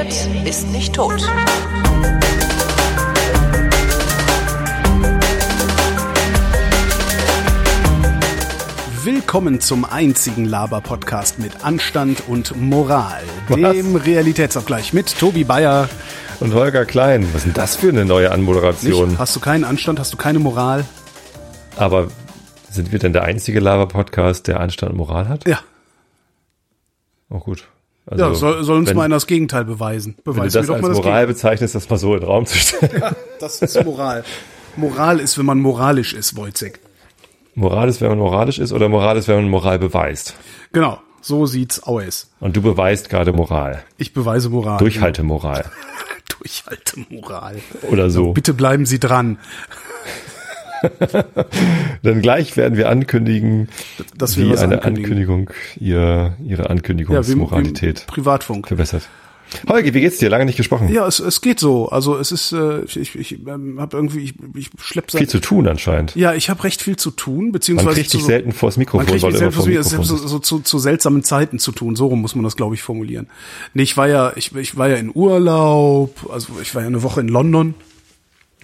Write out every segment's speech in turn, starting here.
redet, ist nicht tot. Willkommen zum einzigen Laber-Podcast mit Anstand und Moral, dem Realitätsabgleich mit Tobi Bayer. Und Holger Klein, was ist denn das für eine neue Anmoderation? Nicht? Hast du keinen Anstand, hast du keine Moral? Aber sind wir denn der einzige Laber-Podcast, der Anstand und Moral hat? Ja. Oh gut. Also, ja, soll, soll uns wenn, mal einer das Gegenteil beweisen. Beweis wenn du das als das Moral bezeichnest, das mal so in den Raum zu stellen. Ja, das ist Moral. Moral ist, wenn man moralisch ist, Wojcek. Moral ist, wenn man moralisch ist oder Moral ist, wenn man Moral beweist. Genau, so sieht's aus. Und du beweist gerade Moral. Ich beweise Moral. Durchhalte Moral. Durchhalte Moral. Oder so. Bitte bleiben Sie dran. Dann gleich werden wir ankündigen, dass wir wie eine. Ankündigung ihr, ihre Ankündigungsmoralität ja, Privatfunk verbessert. Holger, wie geht's dir? Lange nicht gesprochen. Ja, es, es geht so. Also es ist, äh, ich, ich ähm, habe irgendwie, ich, ich schlepp viel zu tun anscheinend. Ja, ich habe recht viel zu tun, beziehungsweise man kriegt dich so, selten vors Mikrofon, man kriegt weil immer vor Mikrofon so, so, zu, zu seltsamen Zeiten zu tun. So rum muss man das, glaube ich, formulieren. Nee, ich war ja, ich, ich war ja in Urlaub, also ich war ja eine Woche in London,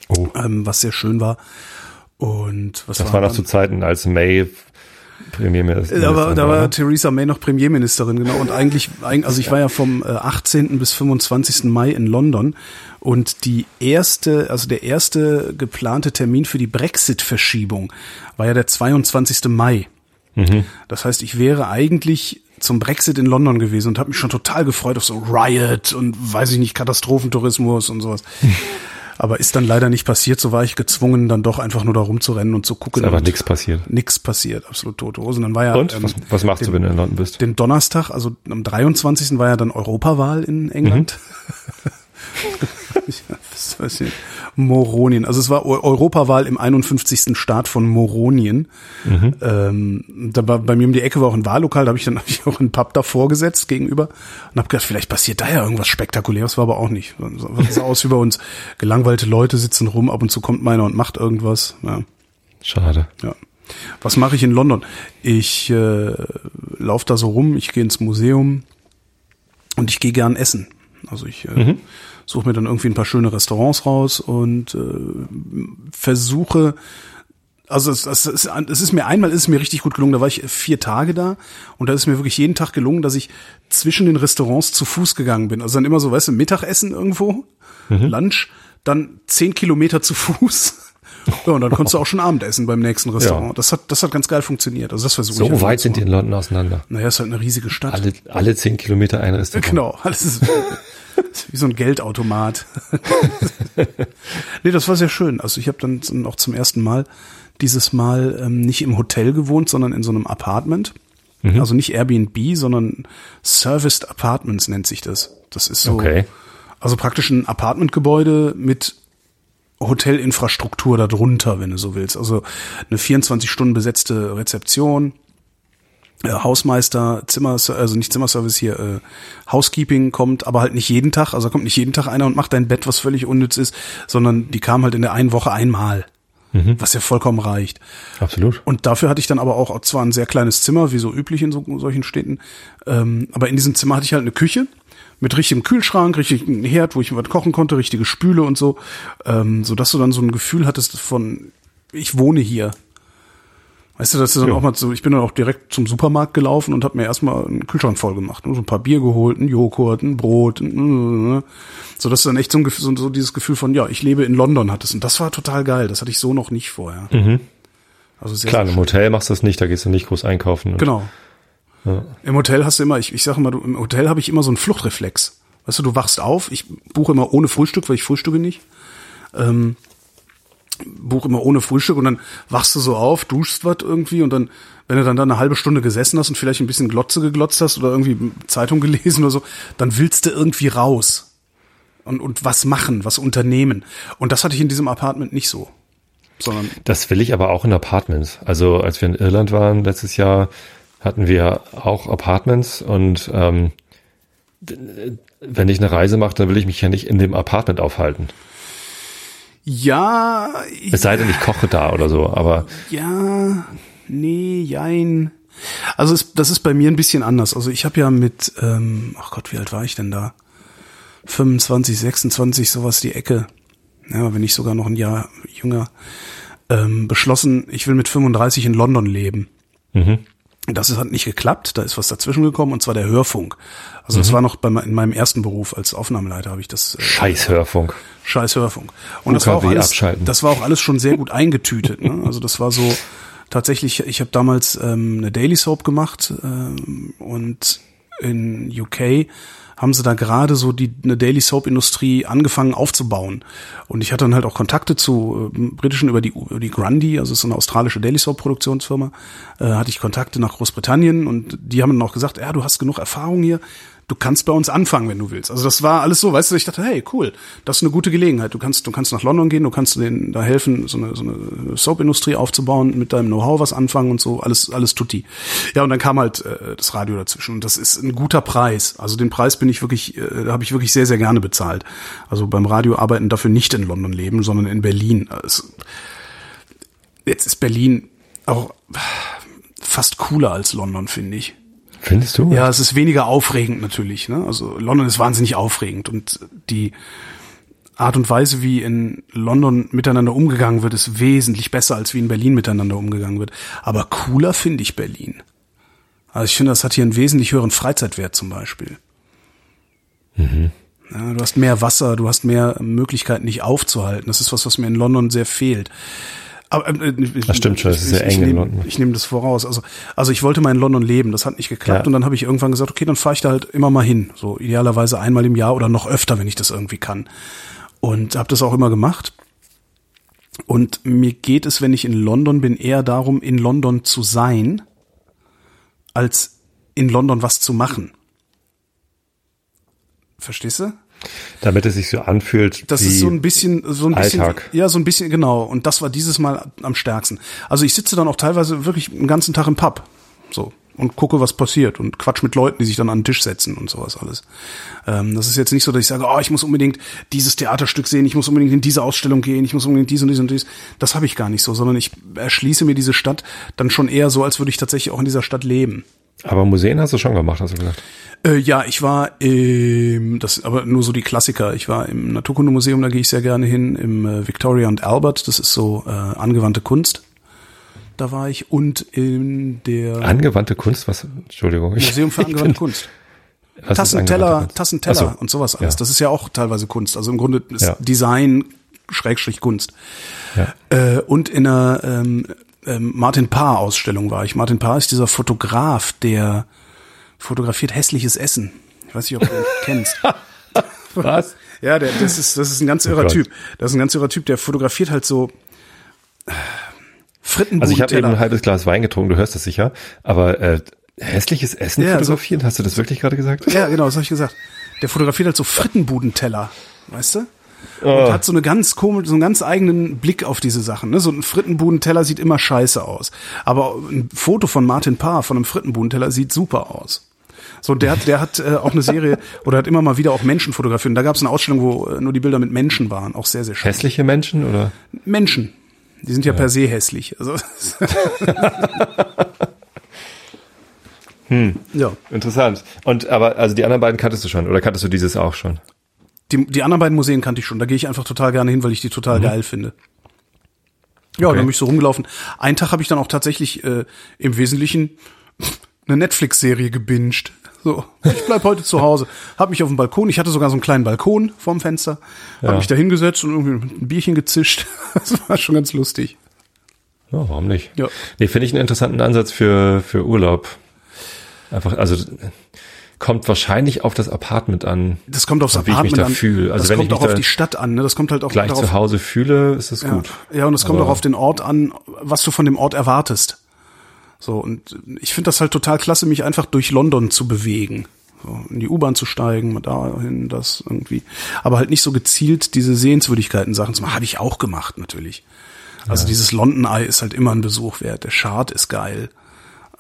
oh. ähm, was sehr schön war. Und was das war noch zu Zeiten, als May Premierministerin. Da war, da war Theresa May noch Premierministerin, genau. Und eigentlich, also ich war ja vom 18. bis 25. Mai in London und die erste, also der erste geplante Termin für die Brexit-Verschiebung war ja der 22. Mai. Mhm. Das heißt, ich wäre eigentlich zum Brexit in London gewesen und habe mich schon total gefreut auf so Riot und weiß ich nicht, Katastrophentourismus und sowas. Aber ist dann leider nicht passiert, so war ich gezwungen, dann doch einfach nur da rumzurennen und zu gucken. Ist einfach nichts passiert. Nichts passiert, absolut tote Hose. Und dann war ja. Und? Ähm, was, was machst den, du, wenn du in London bist? Den Donnerstag, also am 23. war ja dann Europawahl in England. Mhm. Moronien. Also es war Europawahl im 51. Staat von Moronien. Mhm. Ähm, da war bei mir um die Ecke war auch ein Wahllokal, da habe ich dann hab ich auch einen Pub davor gesetzt gegenüber und habe gedacht, vielleicht passiert da ja irgendwas Spektakuläres, war aber auch nicht. Es sah aus wie bei uns. Gelangweilte Leute sitzen rum, ab und zu kommt meiner und macht irgendwas. Ja. Schade. Ja. Was mache ich in London? Ich äh, laufe da so rum, ich gehe ins Museum und ich gehe gern essen. Also ich äh, Mhm. Suche mir dann irgendwie ein paar schöne Restaurants raus und äh, versuche, also es, es, es, es ist mir einmal ist es mir richtig gut gelungen, da war ich vier Tage da und da ist mir wirklich jeden Tag gelungen, dass ich zwischen den Restaurants zu Fuß gegangen bin. Also dann immer so, weißt du, Mittagessen irgendwo, Lunch, dann zehn Kilometer zu Fuß. Ja, und dann konntest du auch schon Abendessen beim nächsten Restaurant. Ja. Das hat, das hat ganz geil funktioniert. Also das versuche ich. So weit sind die in London auseinander. Naja, ist halt eine riesige Stadt. Alle, alle zehn Kilometer ein Restaurant. Genau, alles ist wie so ein Geldautomat. nee, das war sehr schön. Also ich habe dann auch zum ersten Mal dieses Mal ähm, nicht im Hotel gewohnt, sondern in so einem Apartment. Mhm. Also nicht Airbnb, sondern Serviced Apartments nennt sich das. Das ist so, Okay. also praktisch ein Apartmentgebäude mit Hotelinfrastruktur darunter, wenn du so willst. Also eine 24 Stunden besetzte Rezeption, Hausmeister, Zimmer, also nicht Zimmerservice hier, äh, Housekeeping kommt, aber halt nicht jeden Tag. Also kommt nicht jeden Tag einer und macht dein Bett, was völlig unnütz ist, sondern die kam halt in der einen Woche einmal, was ja vollkommen reicht. Absolut. Und dafür hatte ich dann aber auch zwar ein sehr kleines Zimmer, wie so üblich in so, solchen Städten, ähm, aber in diesem Zimmer hatte ich halt eine Küche mit richtigem Kühlschrank, richtigen Herd, wo ich was kochen konnte, richtige Spüle und so, ähm, so dass du dann so ein Gefühl hattest von, ich wohne hier. Weißt du, dass du dann Ja. auch mal so, ich bin dann auch direkt zum Supermarkt gelaufen und habe mir erstmal einen Kühlschrank voll gemacht, so ein paar Bier geholt, ein Joghurt, ein Brot, ein, so dass du dann echt so, ein, so, dieses Gefühl von, ja, ich lebe in London hattest und das war total geil, das hatte ich so noch nicht vorher. Also sehr, Klar, sehr im Hotel machst du das nicht, da gehst du nicht groß einkaufen. Genau. Im Hotel hast du immer, ich, ich sage immer, du, im Hotel habe ich immer so einen Fluchtreflex. Weißt du, du wachst auf, ich buche immer ohne Frühstück, weil ich frühstücke nicht. Ähm, buche immer ohne Frühstück und dann wachst du so auf, duschst was irgendwie und dann, wenn du dann da eine halbe Stunde gesessen hast und vielleicht ein bisschen Glotze geglotzt hast oder irgendwie Zeitung gelesen oder so, dann willst du irgendwie raus. Und, und was machen, was unternehmen. Und das hatte ich in diesem Apartment nicht so. Sondern Das will ich aber auch in Apartments. Also als wir in Irland waren letztes Jahr, hatten wir auch Apartments und ähm, wenn ich eine Reise mache, dann will ich mich ja nicht in dem Apartment aufhalten. Ja, Es sei denn, ich koche da oder so, aber Ja, nee, jein. Also es, das ist bei mir ein bisschen anders. Also ich habe ja mit, ähm, ach Gott, wie alt war ich denn da? 25, 26, sowas die Ecke. Ja, wenn nicht sogar noch ein Jahr jünger. Ähm, beschlossen, ich will mit 35 in London leben. Mhm. Das hat nicht geklappt, da ist was dazwischen gekommen und zwar der Hörfunk. Also mhm. das war noch bei, in meinem ersten Beruf als Aufnahmeleiter habe ich das. Äh, Scheiß Hörfunk. Scheiß Hörfunk. Und das war, auch alles, abschalten. das war auch alles schon sehr gut eingetütet. Ne? Also das war so tatsächlich, ich habe damals ähm, eine Daily Soap gemacht ähm, und in UK haben sie da gerade so die eine Daily Soap Industrie angefangen aufzubauen. Und ich hatte dann halt auch Kontakte zu äh, britischen über die über die Grundy, also so eine australische Daily Soap Produktionsfirma, äh, hatte ich Kontakte nach Großbritannien und die haben dann auch gesagt, ja, du hast genug Erfahrung hier, du kannst bei uns anfangen, wenn du willst. Also das war alles so, weißt du, ich dachte, hey, cool, das ist eine gute Gelegenheit. Du kannst, du kannst nach London gehen, du kannst denen da helfen, so eine, so eine Soap-Industrie aufzubauen, mit deinem Know-how was anfangen und so, alles, alles tutti. Ja, und dann kam halt äh, das Radio dazwischen und das ist ein guter Preis. Also den Preis bin ich wirklich, äh, habe ich wirklich sehr, sehr gerne bezahlt. Also beim Radio arbeiten dafür nicht in London leben, sondern in Berlin. Also, jetzt ist Berlin auch fast cooler als London, finde ich. Findest du? Ja, es ist weniger aufregend natürlich. Ne? Also London ist wahnsinnig aufregend und die Art und Weise, wie in London miteinander umgegangen wird, ist wesentlich besser, als wie in Berlin miteinander umgegangen wird. Aber cooler finde ich Berlin. Also ich finde, das hat hier einen wesentlich höheren Freizeitwert zum Beispiel. Mhm. Ja, du hast mehr Wasser, du hast mehr Möglichkeiten, dich aufzuhalten. Das ist was, was mir in London sehr fehlt. Aber, äh, ich, das stimmt schon, das ist sehr eng in London. Ich nehme das voraus. Also, also ich wollte mal in London leben, das hat nicht geklappt ja. und dann habe ich irgendwann gesagt, okay, dann fahre ich da halt immer mal hin. So idealerweise einmal im Jahr oder noch öfter, wenn ich das irgendwie kann. Und habe das auch immer gemacht. Und mir geht es, wenn ich in London bin, eher darum, in London zu sein, als in London was zu machen. Verstehst du? Damit es sich so anfühlt. Das ist so ein bisschen, so ein bisschen, Alltag. ja, so ein bisschen, genau. Und das war dieses Mal am stärksten. Also ich sitze dann auch teilweise wirklich den ganzen Tag im Pub. So. Und gucke, was passiert und quatsch mit Leuten, die sich dann an den Tisch setzen und sowas alles. Ähm, das ist jetzt nicht so, dass ich sage, oh, ich muss unbedingt dieses Theaterstück sehen, ich muss unbedingt in diese Ausstellung gehen, ich muss unbedingt dies und dies und dies. Das habe ich gar nicht so, sondern ich erschließe mir diese Stadt dann schon eher so, als würde ich tatsächlich auch in dieser Stadt leben. Aber Museen hast du schon gemacht, hast du gesagt? Äh, ja, ich war im, das aber nur so die Klassiker. Ich war im Naturkundemuseum, da gehe ich sehr gerne hin, im äh, Victoria und Albert, das ist so äh, angewandte Kunst. Da war ich und in der angewandte Kunst, was? Entschuldigung. Museum für angewandte bin, Kunst. Tassenteller, Tassenteller so, und sowas alles. Ja. Das ist ja auch teilweise Kunst. Also im Grunde ist ja. Design Schrägstrich Kunst. Ja. Äh, und in einer ähm, ähm, Martin Paar Ausstellung war ich. Martin Paar ist dieser Fotograf, der fotografiert hässliches Essen. Ich weiß nicht, ob du den kennst. Was? Ja, der, das ist das ist ein ganz oh irrer oh Typ. Das ist ein ganz irrer Typ, der fotografiert halt so äh, Frittenbuden. Also ich habe eben ein halbes Glas Wein getrunken, du hörst das sicher, aber äh, hässliches Essen ja, fotografieren, so, hast du das wirklich gerade gesagt? Ja, genau, das habe ich gesagt. Der fotografiert halt so Frittenbudenteller, weißt du? Und oh. hat so eine ganz komisch, so einen ganz eigenen Blick auf diese Sachen. Ne? So ein Frittenbudenteller sieht immer scheiße aus. Aber ein Foto von Martin Paar von einem Frittenbudenteller sieht super aus. So, der hat, der hat äh, auch eine Serie oder hat immer mal wieder auch Menschen fotografiert. Und da gab es eine Ausstellung, wo äh, nur die Bilder mit Menschen waren, auch sehr, sehr schön. Hässliche Menschen oder? Menschen. Die sind ja, ja. per se hässlich. Also hm. Ja. Interessant. Und aber also die anderen beiden kanntest du schon oder kanntest du dieses auch schon? Die, die anderen beiden Museen kannte ich schon. Da gehe ich einfach total gerne hin, weil ich die total mhm. geil finde. Ja, okay. dann bin ich so rumgelaufen. Einen Tag habe ich dann auch tatsächlich äh, im Wesentlichen eine Netflix-Serie gebinged. So, ich bleib heute zu Hause. Hab mich auf dem Balkon, ich hatte sogar so einen kleinen Balkon vorm Fenster, ja. habe mich da hingesetzt und irgendwie ein Bierchen gezischt. Das war schon ganz lustig. Ja, warum nicht? Ja. Nee, finde ich einen interessanten Ansatz für, für Urlaub. Einfach, also kommt wahrscheinlich auf das Apartment an. Das kommt aufs Apartment ich mich da an. Fühle. Also das wenn kommt ich mich auch auf die Stadt an. Ne? Das kommt halt auch gleich darauf, zu Hause fühle, ist es ja, gut. Ja, und es kommt auch auf den Ort an, was du von dem Ort erwartest. So und ich finde das halt total klasse, mich einfach durch London zu bewegen. So, in die U-Bahn zu steigen, dahin, das irgendwie. Aber halt nicht so gezielt diese Sehenswürdigkeiten Sachen zu machen. Habe ich auch gemacht, natürlich. Also ja. dieses London Eye ist halt immer ein Besuch wert. Der Chart ist geil.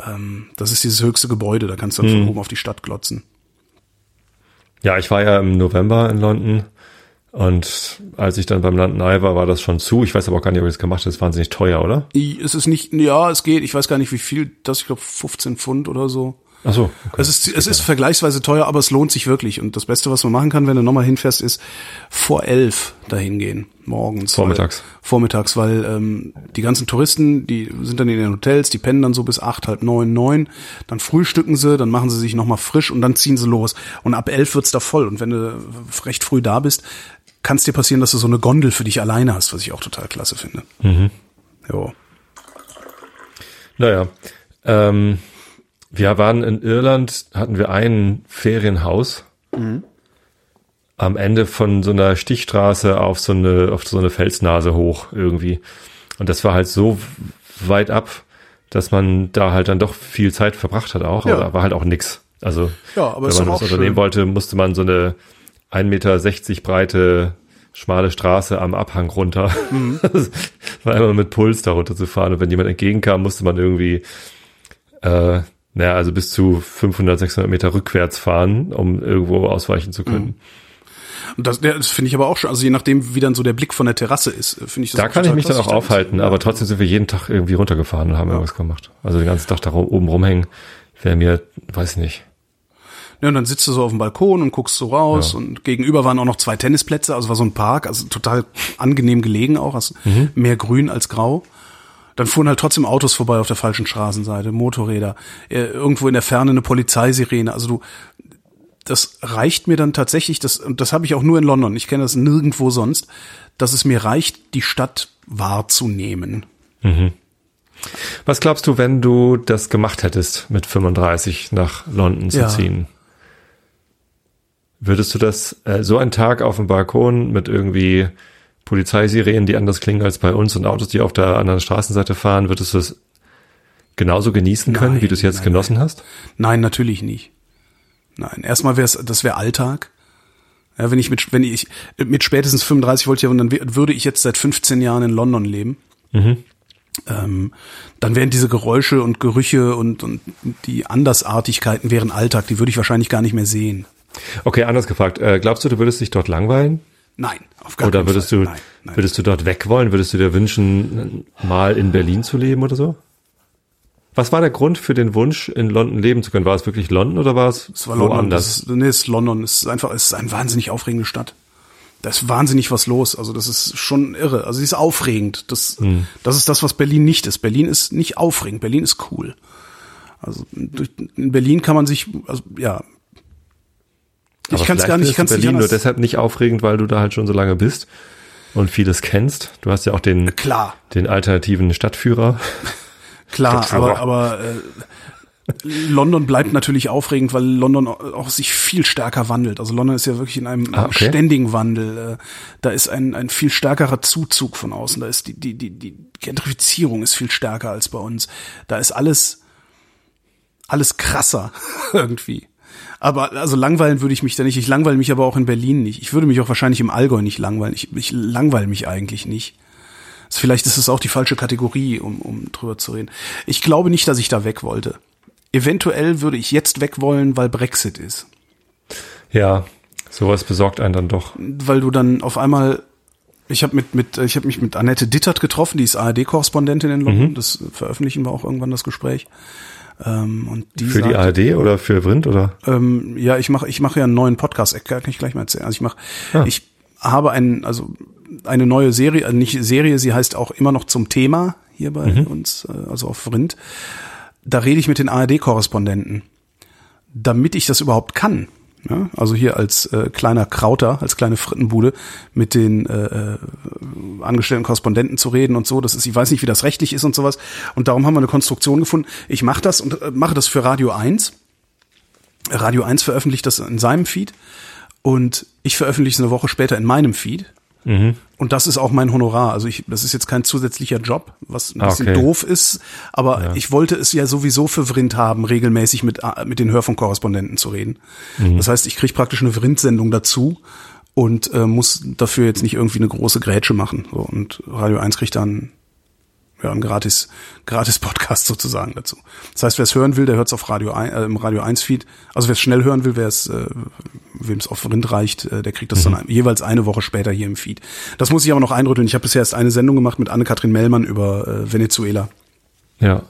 Ähm, das ist dieses höchste Gebäude, da kannst du dann hm. von oben auf die Stadt glotzen. Ja, ich war ja im November in London und als ich dann beim London Eye war, war das schon zu. Ich weiß aber auch gar nicht, ob ich das gemacht habe. Das ist wahnsinnig teuer, oder? Es ist nicht, ja, es geht. Ich weiß gar nicht, wie viel das, ich glaube 15 Pfund oder so. Ach so. Okay. Es ist, es ist vergleichsweise teuer, aber es lohnt sich wirklich. Und das Beste, was man machen kann, wenn du nochmal hinfährst, ist vor elf dahin gehen, morgens. Vormittags. Weil, vormittags, weil ähm, die ganzen Touristen, die sind dann in den Hotels, die pennen dann so bis acht, halb neun, neun. Dann frühstücken sie, dann machen sie sich nochmal frisch und dann ziehen sie los. Und ab elf wird's da voll. Und wenn du recht früh da bist, kann es dir passieren, dass du so eine Gondel für dich alleine hast, was ich auch total klasse finde. Mhm. Jo. Naja. Ähm wir waren in Irland, hatten wir ein Ferienhaus. Mhm. Am Ende von so einer Stichstraße auf so eine, auf so eine Felsnase hoch irgendwie. Und das war halt so weit ab, dass man da halt dann doch viel Zeit verbracht hat auch, ja. aber war halt auch nix. Also, ja, wenn man das unternehmen schön. wollte, musste man so eine 1,60 Meter breite schmale Straße am Abhang runter. Mhm. war immer mit Puls da runter zu fahren. Und wenn jemand entgegenkam, musste man irgendwie äh, naja, also bis zu 500, 600 Meter rückwärts fahren, um irgendwo ausweichen zu können. Mhm. Und das, das finde ich aber auch schon, also je nachdem, wie dann so der Blick von der Terrasse ist, finde ich das Da kann ich mich dann auch aufhalten, aber trotzdem sind wir jeden Tag irgendwie runtergefahren und haben ja. irgendwas gemacht. Also den ganzen Tag da oben rumhängen, wäre mir, weiß ich nicht. Ja, und dann sitzt du so auf dem Balkon und guckst so raus ja. und gegenüber waren auch noch zwei Tennisplätze, also war so ein Park, also total angenehm gelegen auch, also mhm. mehr grün als grau. Dann fuhren halt trotzdem Autos vorbei auf der falschen Straßenseite, Motorräder, äh, irgendwo in der Ferne eine Polizeisirene. Also du, das reicht mir dann tatsächlich, das, und das habe ich auch nur in London, ich kenne das nirgendwo sonst, dass es mir reicht, die Stadt wahrzunehmen. Mhm. Was glaubst du, wenn du das gemacht hättest, mit 35 nach London zu ja. ziehen? Würdest du das, äh, so einen Tag auf dem Balkon mit irgendwie Polizeisirenen, die anders klingen als bei uns und Autos, die auf der anderen Straßenseite fahren, würdest du es genauso genießen können, nein, wie du es jetzt nein, genossen nein. hast? Nein, natürlich nicht. Nein, erstmal wäre es, das wäre Alltag. Ja, wenn ich mit, wenn ich mit spätestens 35 wollte, ja, dann würde ich jetzt seit 15 Jahren in London leben. Mhm. Ähm, dann wären diese Geräusche und Gerüche und, und die Andersartigkeiten wären Alltag, die würde ich wahrscheinlich gar nicht mehr sehen. Okay, anders gefragt. Äh, glaubst du, du würdest dich dort langweilen? Nein, auf gar Oder würdest Fall. du, nein, nein. würdest du dort weg wollen? Würdest du dir wünschen, mal in Berlin zu leben oder so? Was war der Grund für den Wunsch, in London leben zu können? War es wirklich London oder war es, es war woanders? London, nee, es ist London. Es ist einfach, es ist eine wahnsinnig aufregende Stadt. Da ist wahnsinnig was los. Also das ist schon irre. Also sie ist aufregend. Das, hm. das ist das, was Berlin nicht ist. Berlin ist nicht aufregend. Berlin ist cool. Also in Berlin kann man sich, also ja, ich kann es gar nicht. Ich kann's Berlin nicht nur deshalb nicht aufregend, weil du da halt schon so lange bist und vieles kennst. Du hast ja auch den klar den alternativen Stadtführer. Klar, Stadtführer. aber aber äh, London bleibt natürlich aufregend, weil London auch sich viel stärker wandelt. Also London ist ja wirklich in einem ah, okay. ständigen Wandel. Äh, da ist ein, ein viel stärkerer Zuzug von außen. Da ist die, die, die, die Gentrifizierung ist viel stärker als bei uns. Da ist alles, alles krasser irgendwie. Aber also langweilen würde ich mich da nicht. Ich langweile mich aber auch in Berlin nicht. Ich würde mich auch wahrscheinlich im Allgäu nicht langweilen. Ich, ich langweile mich eigentlich nicht. Also vielleicht ist es auch die falsche Kategorie, um, um drüber zu reden. Ich glaube nicht, dass ich da weg wollte. Eventuell würde ich jetzt weg wollen, weil Brexit ist. Ja, sowas besorgt einen dann doch. Weil du dann auf einmal ich habe mit mit ich habe mich mit Annette Dittert getroffen, die ist ARD-Korrespondentin in London. Mhm. Das veröffentlichen wir auch irgendwann das Gespräch. Ähm, und die für sagt, die ARD oder für Vrind oder? Ähm, ja, ich mache ich mache ja einen neuen Podcast. Kann ich gleich mal erzählen. Also ich mache, ah. ich habe einen, also eine neue Serie, also nicht Serie, sie heißt auch immer noch zum Thema hier bei mhm. uns, äh, also auf Vrind. Da rede ich mit den ARD-Korrespondenten, damit ich das überhaupt kann. Ja, also hier als äh, kleiner Krauter, als kleine Frittenbude mit den äh, äh, angestellten Korrespondenten zu reden und so. Das ist, ich weiß nicht, wie das rechtlich ist und sowas. Und darum haben wir eine Konstruktion gefunden. Ich mache das und äh, mache das für Radio 1. Radio 1 veröffentlicht das in seinem Feed und ich veröffentliche es eine Woche später in meinem Feed. Mhm. Und das ist auch mein Honorar. Also ich, das ist jetzt kein zusätzlicher Job, was ein bisschen okay. doof ist, aber ja. ich wollte es ja sowieso für Vrind haben, regelmäßig mit, äh, mit den Hörfunkkorrespondenten zu reden. Mhm. Das heißt, ich kriege praktisch eine Vrind-Sendung dazu und äh, muss dafür jetzt nicht irgendwie eine große Grätsche machen. So, und Radio 1 kriegt dann ja, ein gratis, gratis Podcast sozusagen dazu. Das heißt, wer es hören will, der hört es auf Radio 1, äh, im Radio 1 Feed. Also wer es schnell hören will, wer es, äh, wem es auf Rind reicht, äh, der kriegt das mhm. dann jeweils eine Woche später hier im Feed. Das muss ich aber noch einrütteln. Ich habe bisher erst eine Sendung gemacht mit Anne-Kathrin Mellmann über äh, Venezuela. Ja.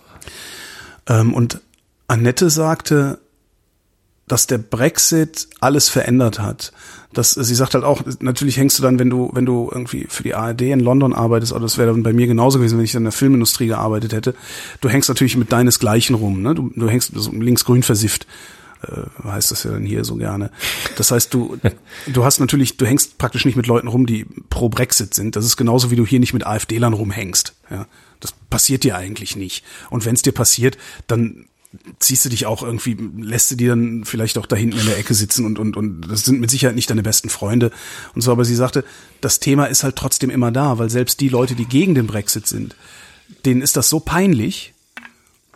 Ähm, und Annette sagte, dass der Brexit alles verändert hat. Das, sie sagt halt auch, natürlich hängst du dann, wenn du, wenn du irgendwie für die ARD in London arbeitest, oder das wäre dann bei mir genauso gewesen, wenn ich in der Filmindustrie gearbeitet hätte, du hängst natürlich mit deinesgleichen rum, ne? Du, du hängst so links-grün versifft, äh, heißt das ja dann hier so gerne. Das heißt, du, du hast natürlich, du hängst praktisch nicht mit Leuten rum, die pro Brexit sind. Das ist genauso wie du hier nicht mit AfD-Lern rumhängst. Ja? Das passiert dir eigentlich nicht. Und wenn es dir passiert, dann ziehst du dich auch irgendwie, lässt du dir dann vielleicht auch da hinten in der Ecke sitzen und, und, und das sind mit Sicherheit nicht deine besten Freunde und so, aber sie sagte, das Thema ist halt trotzdem immer da, weil selbst die Leute, die gegen den Brexit sind, denen ist das so peinlich.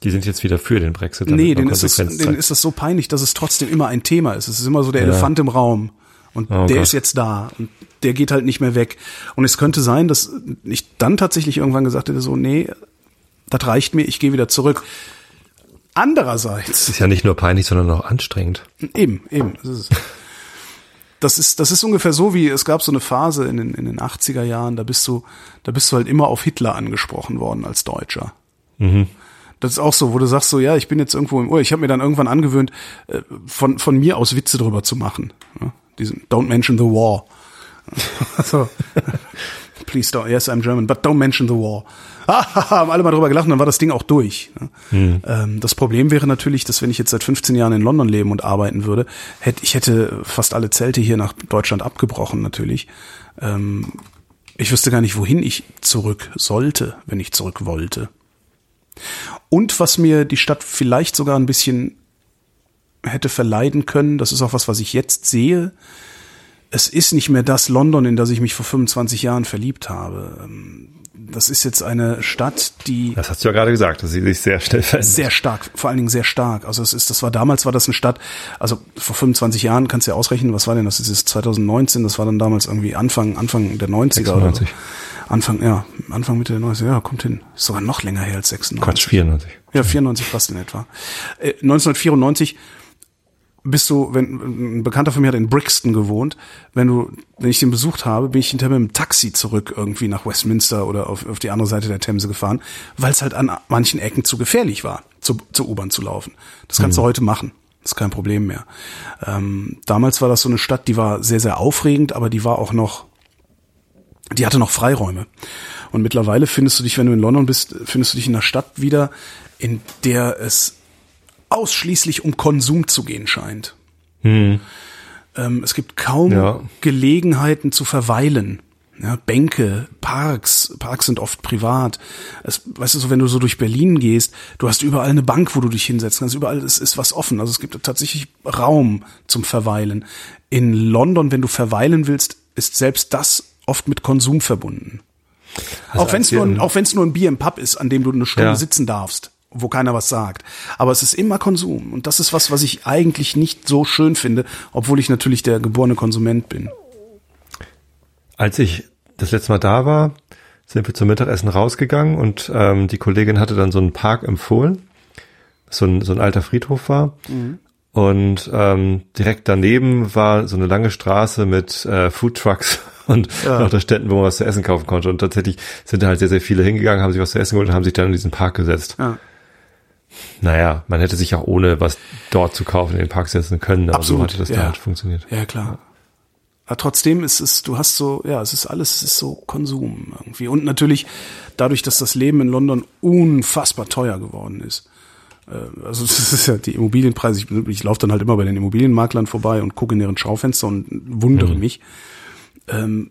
Die sind jetzt wieder für den Brexit. Nee, denen ist, das, denen ist das so peinlich, dass es trotzdem immer ein Thema ist. Es ist immer so der ja. Elefant im Raum. Und oh der Gott. ist jetzt da. Und der geht halt nicht mehr weg. Und es könnte sein, dass ich dann tatsächlich irgendwann gesagt hätte, so, nee, das reicht mir, ich gehe wieder zurück. Andererseits. Das ist ja nicht nur peinlich, sondern auch anstrengend. Eben, eben. Das ist, das ist, das ist ungefähr so wie, es gab so eine Phase in den, in den 80er Jahren, da bist du, da bist du halt immer auf Hitler angesprochen worden als Deutscher. Mhm. Das ist auch so, wo du sagst so, ja, ich bin jetzt irgendwo im Urlaub. Ich habe mir dann irgendwann angewöhnt, äh, von, von mir aus Witze drüber zu machen. Diesen Don't mention the war. so. Please don't, yes, I'm German, but don't mention the war. haben alle mal drüber gelacht und dann war das Ding auch durch. Hm. Ähm, das Problem wäre natürlich, dass wenn ich jetzt seit 15 Jahren in London leben und arbeiten würde, hätte ich hätte fast alle Zelte hier nach Deutschland abgebrochen natürlich. Ähm, ich wüsste gar nicht, wohin ich zurück sollte, wenn ich zurück wollte. Und was mir die Stadt vielleicht sogar ein bisschen hätte verleiden können, das ist auch was, was ich jetzt sehe, es ist nicht mehr das London, in das ich mich vor 25 Jahren verliebt habe. Ähm, das ist jetzt eine Stadt, die. Das hast du ja gerade gesagt, dass sie sich sehr schnell verändert. Sehr stark, vor allen Dingen sehr stark. Also es ist, das war damals war das eine Stadt, also vor 25 Jahren kannst du ja ausrechnen, was war denn das? Das ist 2019, das war dann damals irgendwie Anfang, Anfang der 90er 96. oder so. Anfang, ja, Anfang Mitte der 90er, ja, kommt hin. Ist sogar noch länger her als 96. Quatsch, 94. Ja, 94 fast in etwa. Äh, 1994 bist du, wenn ein Bekannter von mir hat in Brixton gewohnt, wenn du, wenn ich den besucht habe, bin ich hinterher mit dem Taxi zurück irgendwie nach Westminster oder auf, auf die andere Seite der Themse gefahren, weil es halt an manchen Ecken zu gefährlich war, zu, zur U-Bahn zu laufen. Das kannst mhm. du heute machen. Das ist kein Problem mehr. Ähm, damals war das so eine Stadt, die war sehr, sehr aufregend, aber die war auch noch, die hatte noch Freiräume. Und mittlerweile findest du dich, wenn du in London bist, findest du dich in einer Stadt wieder, in der es ausschließlich um Konsum zu gehen scheint. Hm. Ähm, es gibt kaum ja. Gelegenheiten zu verweilen. Ja, Bänke, Parks, Parks sind oft privat. Es, weißt du, so wenn du so durch Berlin gehst, du hast überall eine Bank, wo du dich hinsetzen kannst. Überall ist, ist was offen. Also es gibt tatsächlich Raum zum Verweilen. In London, wenn du verweilen willst, ist selbst das oft mit Konsum verbunden. Also auch wenn es nur, auch wenn es nur ein Bier im Pub ist, an dem du eine Stunde ja. sitzen darfst wo keiner was sagt. Aber es ist immer Konsum. Und das ist was, was ich eigentlich nicht so schön finde, obwohl ich natürlich der geborene Konsument bin. Als ich das letzte Mal da war, sind wir zum Mittagessen rausgegangen und ähm, die Kollegin hatte dann so einen Park empfohlen, so ein, so ein alter Friedhof war. Mhm. Und ähm, direkt daneben war so eine lange Straße mit äh, Foodtrucks und ja. lauter Ständen, wo man was zu essen kaufen konnte. Und tatsächlich sind da halt sehr, sehr viele hingegangen, haben sich was zu essen geholt und haben sich dann in diesen Park gesetzt. Ja. Naja, man hätte sich auch ohne was dort zu kaufen in den Park setzen können, aber Absolut, so hatte das ja. da halt funktioniert. Ja, klar. Aber trotzdem ist es, du hast so, ja, es ist alles, es ist so Konsum irgendwie. Und natürlich dadurch, dass das Leben in London unfassbar teuer geworden ist. Äh, also das ist ja die Immobilienpreise. Ich, ich laufe dann halt immer bei den Immobilienmaklern vorbei und gucke in deren Schaufenster und wundere mhm. mich. Ähm,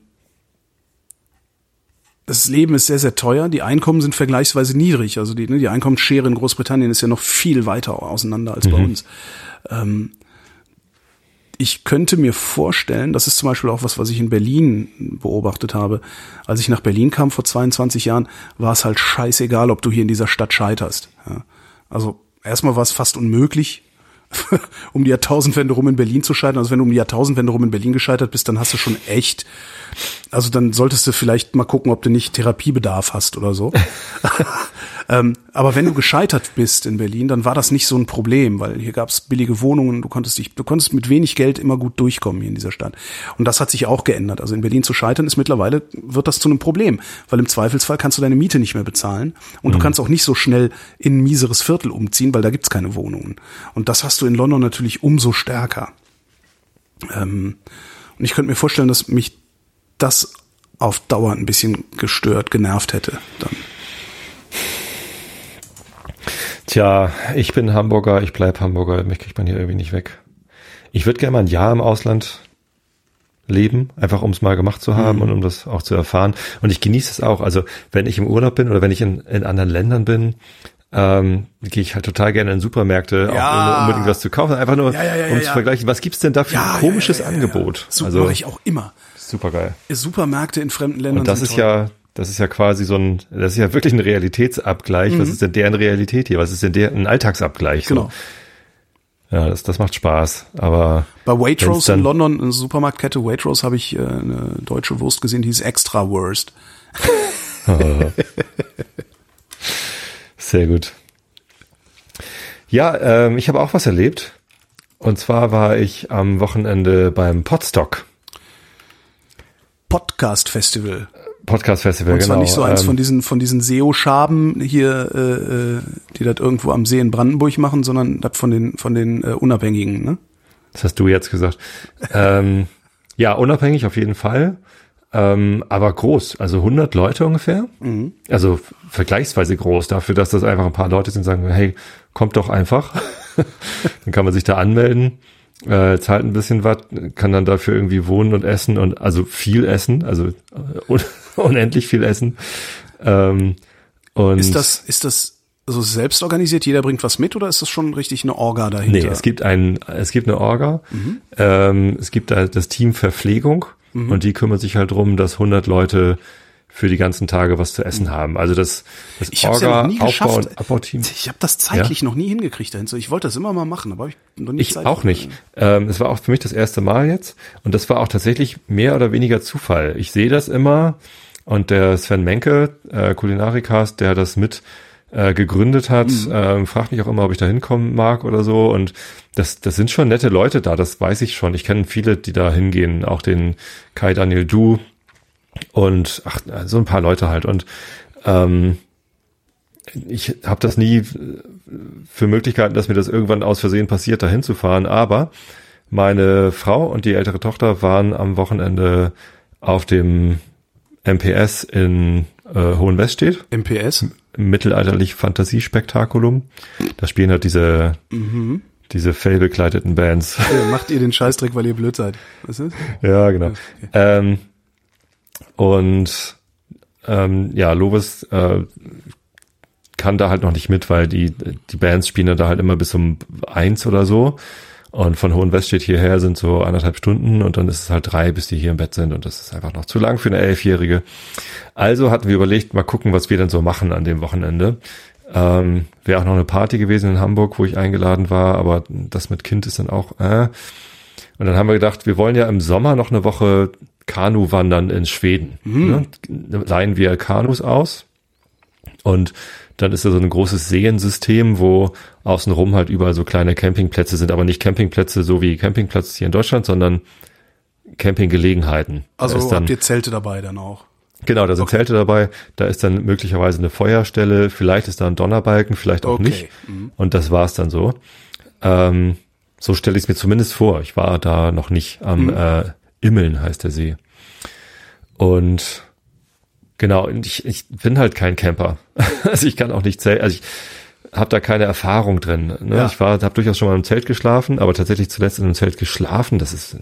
das Leben ist sehr, sehr teuer. Die Einkommen sind vergleichsweise niedrig. Also die, ne, die Einkommensschere in Großbritannien ist ja noch viel weiter auseinander als mhm. bei uns. Ähm, ich könnte mir vorstellen, das ist zum Beispiel auch was, was ich in Berlin beobachtet habe. Als ich nach Berlin kam vor 22 Jahren, war es halt scheißegal, ob du hier in dieser Stadt scheiterst. Ja. Also erstmal war es fast unmöglich, um die Jahrtausendwende rum in Berlin zu scheitern. Also wenn du um die Jahrtausendwende rum in Berlin gescheitert bist, dann hast du schon echt, also dann solltest du vielleicht mal gucken, ob du nicht Therapiebedarf hast oder so. ähm, aber wenn du gescheitert bist in Berlin, dann war das nicht so ein Problem, weil hier gab es billige Wohnungen, du konntest dich, du konntest mit wenig Geld immer gut durchkommen hier in dieser Stadt. Und das hat sich auch geändert. Also in Berlin zu scheitern ist mittlerweile, wird das zu einem Problem, weil im Zweifelsfall kannst du deine Miete nicht mehr bezahlen und mhm. du kannst auch nicht so schnell in ein mieseres Viertel umziehen, weil da gibt's keine Wohnungen. Und das hast du in London natürlich umso stärker. Ähm, und ich könnte mir vorstellen, dass mich das auf Dauer ein bisschen gestört, genervt hätte. Dann. Tja, ich bin Hamburger, ich bleib Hamburger, mich kriegt man hier irgendwie nicht weg. Ich würde gerne mal ein Jahr im Ausland leben, einfach um es mal gemacht zu haben mhm. und um das auch zu erfahren. Und ich genieße es auch. Also wenn ich im Urlaub bin oder wenn ich in, in anderen Ländern bin, ähm, gehe ich halt total gerne in Supermärkte, ja. auch ohne unbedingt was zu kaufen, einfach nur ja, ja, um zu vergleichen, was gibt's denn da für ein komisches Angebot? Super, also mache ich auch immer. Super geil. Supermärkte in fremden Ländern. Und das ist toll. ja, das ist ja quasi so ein, das ist ja wirklich ein Realitätsabgleich. Mhm. Was ist denn deren Realität hier? Was ist denn der, ein Alltagsabgleich? Genau. So. Ja, das, das macht Spaß. Aber bei Waitrose in London, eine Supermarktkette Waitrose, habe ich äh, eine deutsche Wurst gesehen, die hieß Extra Wurst. Sehr gut. Ja, ähm, ich habe auch was erlebt. Und zwar war ich am Wochenende beim Podstock. Podcast Festival. Podcast Festival, Und zwar genau. nicht so eins ähm, von diesen von diesen SEO-Schaben hier, äh, äh, die das irgendwo am See in Brandenburg machen, sondern das von den von den äh, Unabhängigen, ne? Das hast du jetzt gesagt. ähm, ja, unabhängig auf jeden Fall. Ähm, aber groß, also 100 Leute ungefähr. Mhm. Also vergleichsweise groß dafür, dass das einfach ein paar Leute sind, sagen, hey, kommt doch einfach. dann kann man sich da anmelden, äh, zahlt ein bisschen was, kann dann dafür irgendwie wohnen und essen und also viel essen, also äh, un unendlich viel essen. Ähm, und ist das, ist das so selbst organisiert, jeder bringt was mit oder ist das schon richtig eine Orga dahinter? Nee, es gibt ein, es gibt eine Orga, mhm. ähm, es gibt da das Team Verpflegung Mhm. Und die kümmert sich halt drum, dass 100 Leute für die ganzen Tage was zu essen mhm. haben. Also das, das ich Orga, ja nie Aufbau und Abbauteam. Ich habe das zeitlich ja? noch nie hingekriegt dahin. Ich wollte das immer mal machen, aber ich noch nie Ich Zeit auch nicht. Ähm, es war auch für mich das erste Mal jetzt und das war auch tatsächlich mehr oder weniger Zufall. Ich sehe das immer und der Sven Menke, äh, Kulinarikast, der das mit äh, gegründet hat, mhm. ähm, fragt mich auch immer, ob ich da hinkommen mag oder so. Und das, das sind schon nette Leute da, das weiß ich schon. Ich kenne viele, die da hingehen, auch den Kai Daniel Du und ach, so ein paar Leute halt. Und ähm, ich habe das nie für Möglichkeiten, dass mir das irgendwann aus Versehen passiert, da hinzufahren. Aber meine Frau und die ältere Tochter waren am Wochenende auf dem MPS in äh, Hohenweststedt. MPS? Mittelalterlich Fantasiespektakulum. Da spielen halt diese, mhm. diese fellbekleideten Bands. Ja, macht ihr den Scheißdreck, weil ihr blöd seid. Was ist? Ja, genau. Okay. Ähm, und ähm, ja, Lovis äh, kann da halt noch nicht mit, weil die, die Bands spielen da halt immer bis um eins oder so. Und von Hohen West steht hierher sind so anderthalb Stunden und dann ist es halt drei, bis die hier im Bett sind und das ist einfach noch zu lang für eine Elfjährige. Also hatten wir überlegt, mal gucken, was wir denn so machen an dem Wochenende. Ähm, Wäre auch noch eine Party gewesen in Hamburg, wo ich eingeladen war, aber das mit Kind ist dann auch, äh. Und dann haben wir gedacht, wir wollen ja im Sommer noch eine Woche Kanu wandern in Schweden. Mhm. Ne? Leihen wir Kanus aus und dann ist da so ein großes Seensystem, wo außenrum halt überall so kleine Campingplätze sind, aber nicht Campingplätze so wie Campingplatz hier in Deutschland, sondern Campinggelegenheiten. Also dann, habt ihr Zelte dabei dann auch? Genau, da sind okay. Zelte dabei. Da ist dann möglicherweise eine Feuerstelle, vielleicht ist da ein Donnerbalken, vielleicht auch okay. nicht. Mhm. Und das war's dann so. Ähm, so stelle ich es mir zumindest vor. Ich war da noch nicht am mhm. äh, Immeln, heißt der See. Und Genau, und ich, ich bin halt kein Camper. also ich kann auch nicht zählen, also ich habe da keine Erfahrung drin. Ne? Ja. Ich war, habe durchaus schon mal im Zelt geschlafen, aber tatsächlich zuletzt in einem Zelt geschlafen, das ist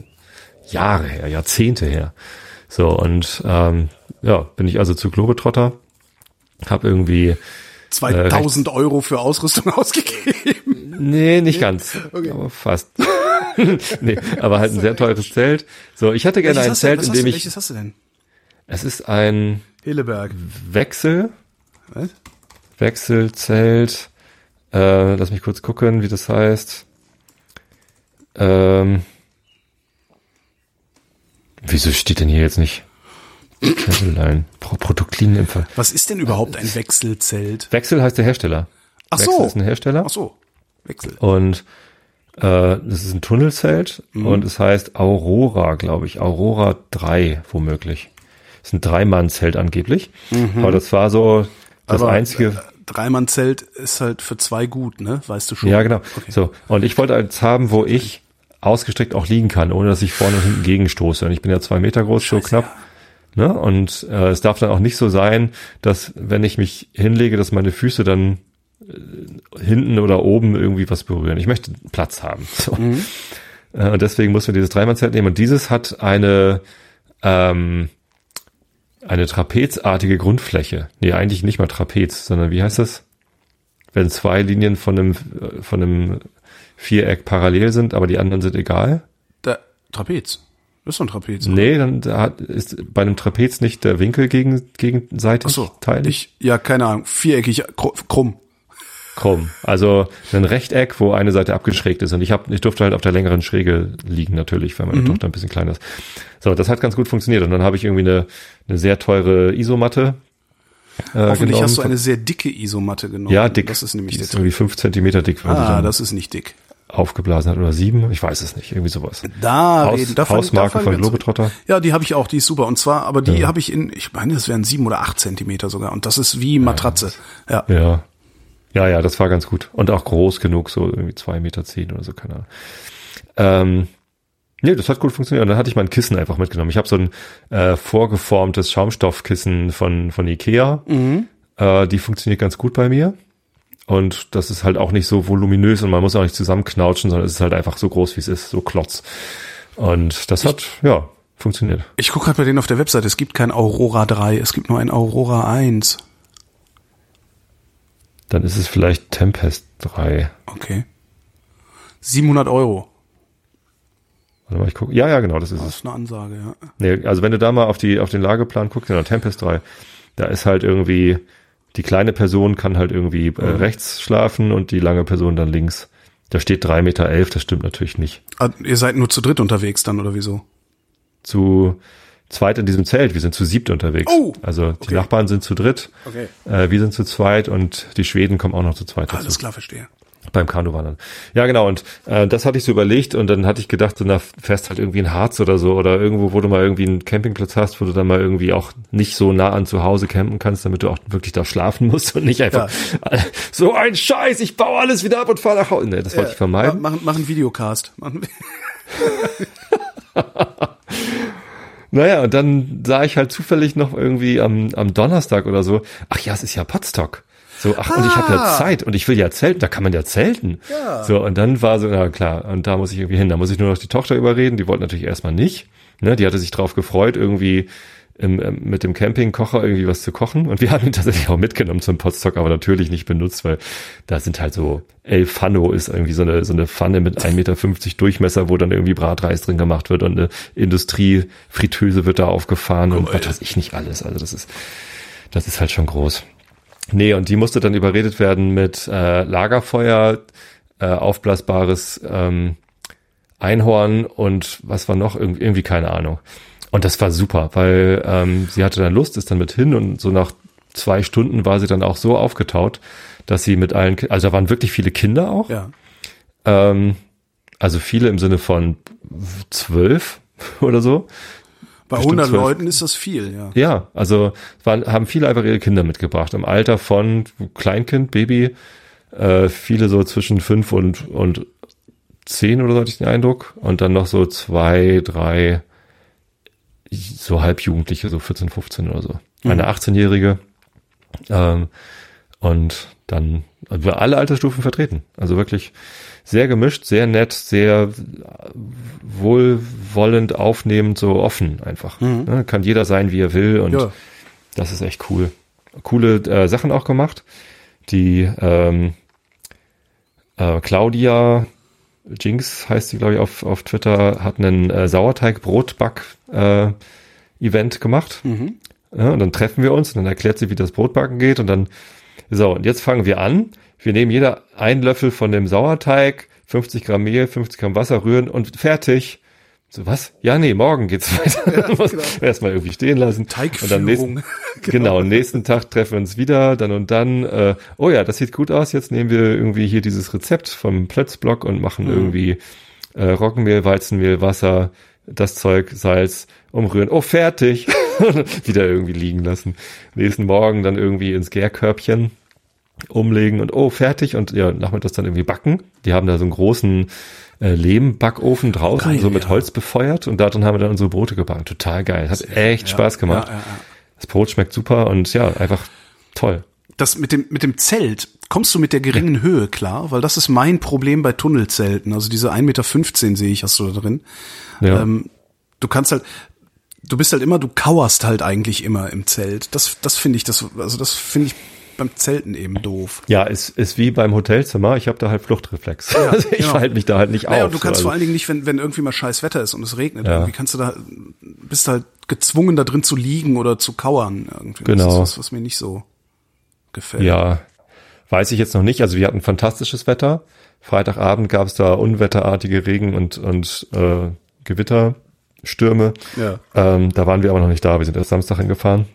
Jahre her, Jahrzehnte her. So, und ähm, ja, bin ich also zu Globetrotter, habe irgendwie 2000 äh, Euro für Ausrüstung ausgegeben. Nee, nicht ganz, okay. aber fast. nee, aber halt ein sehr teures Zelt. So, ich hatte gerne welches ein Zelt, in dem ich. Welches hast du denn? Es ist ein Hilleberg. Wechsel. Was? Wechselzelt. Äh, lass mich kurz gucken, wie das heißt. Ähm, wieso steht denn hier jetzt nicht? Travelline, Pro Produktlinie. Was ist denn überhaupt ein Wechselzelt? Wechsel heißt der Hersteller. Ach Wechsel so. ist ein Hersteller. Ach so. Wechsel. Und äh, das ist ein Tunnelzelt Mhm. und es heißt Aurora, glaube ich. Aurora 3 womöglich. Das ist ein Dreimann-Zelt angeblich. Aber das war so das Mhm. Aber, einzige. Äh, Dreimannzelt ist halt für zwei gut, ne? Weißt du schon. ja, genau. Okay. So. Und ich wollte eins haben, wo ich ausgestreckt auch liegen kann, ohne dass ich vorne und hinten gegenstoße. Und ich bin ja zwei Meter groß, so Scheiße, knapp. Ne? Und äh, es darf dann auch nicht so sein, dass wenn ich mich hinlege, dass meine Füße dann äh, hinten oder oben irgendwie was berühren. Ich möchte Platz haben. So. Äh, und deswegen mussten wir dieses Dreimannzelt nehmen. Und dieses hat eine ähm, eine trapezartige Grundfläche. Nee, eigentlich nicht mal Trapez, sondern wie heißt das? Wenn zwei Linien von einem, äh, von einem Viereck parallel sind, aber die anderen sind egal. Da, Trapez. Das ist doch ein Trapez. oder? Nee, dann da hat- ist bei einem Trapez nicht der Winkel gegen, gegenseitig Ach so. teilig. Ich, ja, keine Ahnung. Viereckig, kru- krumm. Krumm. Also ein Rechteck, wo eine Seite abgeschrägt ist. Und ich, hab, ich durfte halt auf der längeren Schräge liegen, natürlich, weil meine Tochter ein bisschen kleiner ist. So, das hat ganz gut funktioniert. Und dann habe ich irgendwie eine, eine sehr teure Isomatte. Äh, Hoffentlich genommen. hast du eine sehr dicke Isomatte genommen. ja, dick. Das ist nämlich die der ist irgendwie fünf Zentimeter dick, Ah, das ist nicht dick. aufgeblasen hat. Oder sieben, ich weiß es nicht. Irgendwie sowas. Da Haus, reden. Da Hausmarke von. Globetrotter. Ja, die habe ich auch, die ist super. Und zwar, aber die habe ich in, ich meine, das wären sieben oder acht Zentimeter sogar. Und das ist wie Matratze. Ja. Ja. Ja, ja, das war ganz gut. Und auch groß genug, so irgendwie zwei Meter zehn oder so, keine Ahnung. Ähm, nee, das hat gut funktioniert. Und dann hatte ich mein Kissen einfach mitgenommen. Ich habe so ein äh, vorgeformtes Schaumstoffkissen von, von Ikea. Äh, die funktioniert ganz gut bei mir. Und das ist halt auch nicht so voluminös und man muss auch nicht zusammenknautschen, sondern es ist halt einfach so groß, wie es ist, so klotz. Und das hat, ja, funktioniert. Ich gucke gerade bei denen auf der Webseite, es gibt kein Aurora 3, es gibt nur ein Aurora 1. Dann ist es vielleicht Tempest 3. Okay. 700 Euro. Warte mal, ich gucke. Ja, ja, genau, das ist Das es. ist eine Ansage, ja. Nee, also wenn du da mal auf die auf den Lageplan guckst, genau, Tempest 3, da ist halt irgendwie die kleine Person kann halt irgendwie äh, rechts schlafen und die lange Person dann links. Da steht drei Meter, elf, das stimmt natürlich nicht. Ah, Ihr seid nur zu dritt unterwegs dann, oder wieso? Zu zweit in diesem Zelt, wir sind zu siebt unterwegs. Oh, also die okay. Nachbarn sind zu dritt, Okay. äh, wir sind zu zweit und die Schweden kommen auch noch zu zweit dazu. Alles klar, verstehe. Beim Kanuwandern. Ja, genau. Und äh, das hatte ich so überlegt und dann hatte ich gedacht, so na, fährst halt irgendwie in Harz oder so oder irgendwo, wo du mal irgendwie einen Campingplatz hast, wo du dann mal irgendwie auch nicht so nah an zu Hause campen kannst, damit du auch wirklich da schlafen musst und nicht einfach so ein Scheiß, ich baue alles wieder ab und fahre nach Hause. Nee, das wollte ich vermeiden. Machen, machen Videocast. Machen, Naja, und dann sah ich halt zufällig noch irgendwie am, am Donnerstag oder so, ach ja, es ist ja Potsdok. So, ach, und ich habe ja Ah. Zeit und ich will ja zelten, da kann man ja zelten. Ja. So, und dann war so, na klar, und da muss ich irgendwie hin. Da muss ich nur noch die Tochter überreden, die wollte natürlich erstmal nicht. Ne, die hatte sich drauf gefreut, irgendwie im, ähm, mit dem Campingkocher irgendwie was zu kochen. Und wir haben ihn tatsächlich auch mitgenommen zum Potstock, aber natürlich nicht benutzt, weil da sind halt so El Fano ist irgendwie so eine, so eine Pfanne mit 1,50 Meter Durchmesser, wo dann irgendwie Bratreis drin gemacht wird und eine Industriefritteuse wird da aufgefahren und was weiß ich nicht alles. Also das ist, das ist halt schon groß. Nee, und die musste dann überredet werden mit äh, Lagerfeuer, äh, aufblasbares ähm, Einhorn und was war noch? Irgendwie, irgendwie keine Ahnung. Und das war super, weil ähm, sie hatte dann Lust, ist dann mit hin und so nach zwei Stunden war sie dann auch so aufgetaut, dass sie mit allen, also da waren wirklich viele Kinder auch. ja. Ähm, also viele im Sinne von zwölf oder so. Bei Bestimmt 100 zwölf. Leuten ist das viel, ja. Ja, also waren, haben viele einfach ihre Kinder mitgebracht. Im Alter von Kleinkind, Baby, äh, viele so zwischen fünf und, und zehn oder so hatte ich den Eindruck. Und dann noch so zwei, drei, so Halbjugendliche, so 14, 15 oder so. Eine 18-Jährige. Ähm, und dann also alle Altersstufen vertreten. Also wirklich sehr gemischt, sehr nett, sehr wohlwollend, aufnehmend, so offen einfach. Ne, kann jeder sein, wie er will und Ja. das ist echt cool. Coole äh, Sachen auch gemacht. Die ähm, äh, Claudia Jinx heißt sie, glaube ich, auf, auf Twitter, hat einen äh, Sauerteig-Brotback-Event gemacht. Ja, und dann treffen wir uns und dann erklärt sie, wie das Brotbacken geht und dann, so, und jetzt fangen wir an. Wir nehmen jeder einen Löffel von dem Sauerteig, 50 Gramm Mehl, 50 Gramm Wasser rühren und fertig. So was? Ja, nee, morgen geht's weiter. Ja, genau. Erstmal irgendwie stehen lassen. Teigführung. Und am nächsten, genau. genau, nächsten Tag treffen wir uns wieder, dann und dann. Äh, oh ja, das sieht gut aus. Jetzt nehmen wir irgendwie hier dieses Rezept vom Plötzblock und machen mhm. irgendwie äh, Roggenmehl, Weizenmehl, Wasser, das Zeug, Salz, umrühren. Oh, fertig. wieder irgendwie liegen lassen. Nächsten Morgen dann irgendwie ins Gärkörbchen umlegen und oh, fertig. Und ja, nachmittags dann irgendwie backen. Die haben da so einen großen äh, Lehmbackofen draußen, geil, so mit ja. Holz befeuert und darin haben wir dann unsere Brote gebacken. Total geil. Hat echt ja, Spaß gemacht. Ja, das Brot schmeckt super und ja, einfach toll. Das mit dem, mit dem Zelt, kommst du mit der geringen Höhe klar? Weil das ist mein Problem bei Tunnelzelten. Also diese 1,15 Meter sehe ich, hast du da drin. Ähm, du kannst halt, du bist halt immer, du kauerst halt eigentlich immer im Zelt. Das, das finde ich, das, also das finde ich beim Zelten eben doof. Ja, ist, ist wie beim Hotelzimmer. Ich habe da halt Fluchtreflex. Ja, also ich genau. verhalte mich da halt nicht naja, auf. Und du kannst so, vor allen Dingen nicht, wenn, wenn irgendwie mal scheiß Wetter ist und es regnet, ja. irgendwie kannst du da, bist halt gezwungen, da drin zu liegen oder zu kauern. Irgendwie. Genau. Das ist was, was mir nicht so gefällt. Ja, weiß ich jetzt noch nicht. Also wir hatten fantastisches Wetter. Freitagabend gab es da unwetterartige Regen und, und äh, Gewitterstürme. Ja. Ähm, da waren wir aber noch nicht da. Wir sind erst Samstag hingefahren.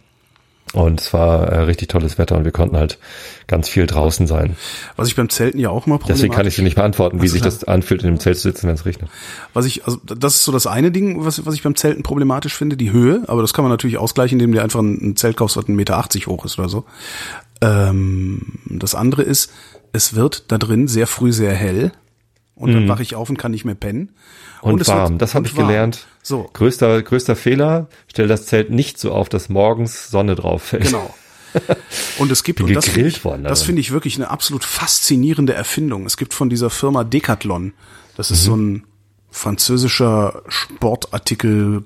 Und es war äh, richtig tolles Wetter und wir konnten halt ganz viel draußen sein. Was ich beim Zelten ja auch mal Deswegen kann ich dir nicht beantworten, wie also sich das anfühlt, in dem Zelt zu sitzen, wenn es regnet. Was ich, also das ist so das eine Ding, was, was ich beim Zelten problematisch finde, die Höhe. Aber das kann man natürlich ausgleichen, indem du einfach ein, Zelt kaufst, was 1,80 Meter hoch ist oder so. Ähm, das andere ist, es wird da drin sehr früh sehr hell und mhm. dann wache ich auf und kann nicht mehr pennen. Und, und warm, wird, das habe ich warm. gelernt. So. Größter, größter Fehler, stell das Zelt nicht so auf, dass morgens Sonne drauf fällt. Genau. Und es gibt, und das finde ich, das finde ich wirklich eine absolut faszinierende Erfindung. Es gibt von dieser Firma Decathlon, das ist mhm. so ein französischer Sportartikel,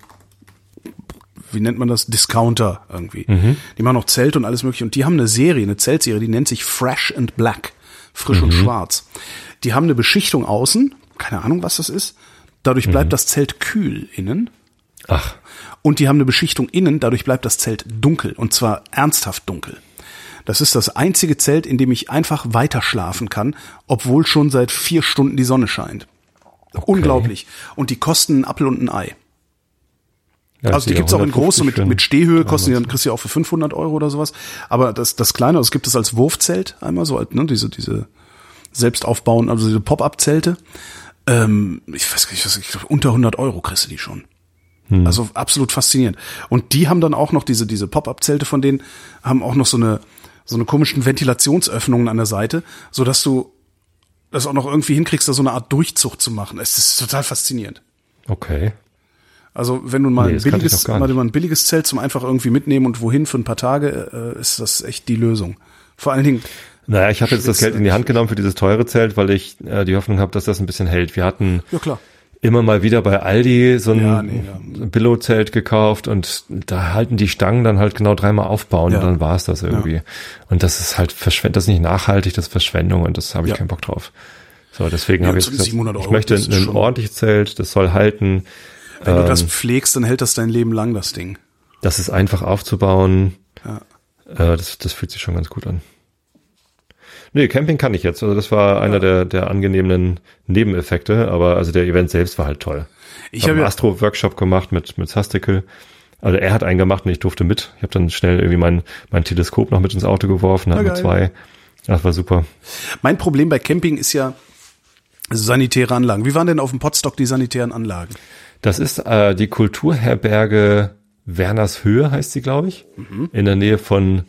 wie nennt man das? Discounter irgendwie. Mhm. Die machen auch Zelt und alles mögliche. Und die haben eine Serie, eine Zeltserie, die nennt sich Fresh and Black. Frisch mhm. und schwarz. Die haben eine Beschichtung außen, keine Ahnung, was das ist. Dadurch bleibt mhm. das Zelt kühl innen. Ach. Und die haben eine Beschichtung innen, dadurch bleibt das Zelt dunkel. Und zwar ernsthaft dunkel. Das ist das einzige Zelt, in dem ich einfach weiter schlafen kann, obwohl schon seit vier Stunden die Sonne scheint. Okay. Unglaublich. Und die kosten ein Apfel und ein Ei. Ja, also die gibt's auch in groß, mit, mit Stehhöhe, kosten die dann, kriegst du ja auch für 500 Euro oder sowas. Aber das, das kleine, das gibt es als Wurfzelt einmal so, ne, diese, diese selbst aufbauen, also diese Pop-Up-Zelte. Ähm, ich weiß gar nicht, was ich glaube, unter 100 Euro kriegst du die schon. Hm. Also absolut faszinierend. Und die haben dann auch noch diese diese Pop-up-Zelte von denen haben auch noch so eine so eine komischen Ventilationsöffnungen an der Seite, so dass du das auch noch irgendwie hinkriegst, da so eine Art Durchzug zu machen. Es ist total faszinierend. Okay. Also wenn du mal nee, ein billiges, mal, mal ein billiges Zelt zum einfach irgendwie mitnehmen und wohin für ein paar Tage, äh, ist das echt die Lösung. Vor allen Dingen, naja, ich habe jetzt das Geld in die Hand genommen für dieses teure Zelt, weil ich äh, die Hoffnung habe, dass das ein bisschen hält. Wir hatten ja, klar. immer mal wieder bei Aldi so ein ja, nee, ja. Billo-Zelt gekauft und da halten die Stangen dann halt genau dreimal aufbauen ja. und dann war es das irgendwie. Und das ist halt verschwendet, das ist nicht nachhaltig, das ist Verschwendung und das habe ich keinen Bock drauf. So, deswegen ja, habe ich gesagt, Euro, ich möchte ein, ordentliches Zelt, das soll halten. Wenn ähm, du das pflegst, dann hält das dein Leben lang, das Ding. Das ist einfach aufzubauen. Ja. Äh, das, das fühlt sich schon ganz gut an. Nee, Camping kann ich jetzt. Also das war einer ja. der, der angenehmen Nebeneffekte, aber also der Event selbst war halt toll. Ich habe einen Astro-Workshop gemacht mit, mit Sastikel. Also er hat einen gemacht und ich durfte mit. Ich habe dann schnell irgendwie mein, mein Teleskop noch mit ins Auto geworfen, hatten wir zwei. Das war super. Mein Problem bei Camping ist ja sanitäre Anlagen. Wie waren denn auf dem Potstock die sanitären Anlagen? Das ist äh, die Kulturherberge Werners Höhe, heißt sie, glaube ich. Mhm. In der Nähe von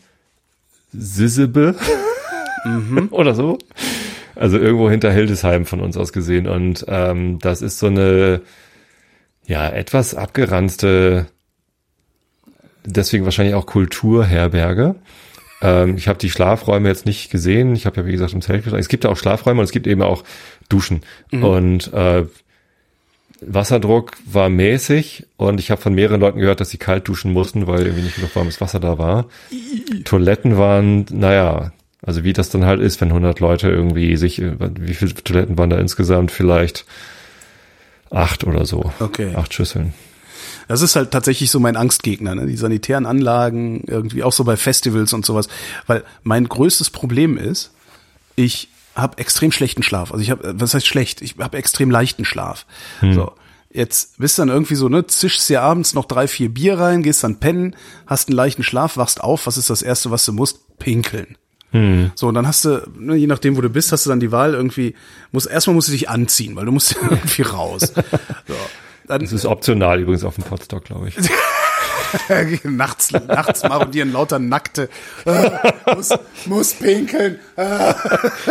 Sissebe mhm. oder so. Also irgendwo hinter Hildesheim von uns aus gesehen. Und ähm, das ist so eine ja etwas abgeranzte, deswegen wahrscheinlich auch Kulturherberge. Ähm, ich habe die Schlafräume jetzt nicht gesehen. Ich habe ja wie gesagt im Zelt Es gibt ja auch Schlafräume und es gibt eben auch Duschen. Mhm. Und äh, Wasserdruck war mäßig und ich habe von mehreren Leuten gehört, dass sie kalt duschen mussten, weil irgendwie nicht genug warmes Wasser da war. Toiletten waren, naja, also wie das dann halt ist, wenn 100 Leute irgendwie sich, wie viele Toiletten waren da insgesamt? Vielleicht acht oder so. Okay. Acht Schüsseln. Das ist halt tatsächlich so mein Angstgegner, ne? die sanitären Anlagen, irgendwie auch so bei Festivals und sowas. Weil mein größtes Problem ist, ich habe extrem schlechten Schlaf. Also ich habe, was heißt schlecht? Ich habe extrem leichten Schlaf. Hm. So. Jetzt bist dann irgendwie so, ne, zischst dir abends noch drei, vier Bier rein, gehst dann pennen, hast einen leichten Schlaf, wachst auf, was ist das Erste, was du musst? Pinkeln. Hm. So, und dann hast du, ne, je nachdem, wo du bist, hast du dann die Wahl irgendwie, muss, erstmal musst du dich anziehen, weil du musst irgendwie raus. So, dann, das ist optional übrigens auf dem Podstock, glaube ich. nachts, nachts marodieren lauter Nackte. Äh, muss, muss pinkeln. Äh,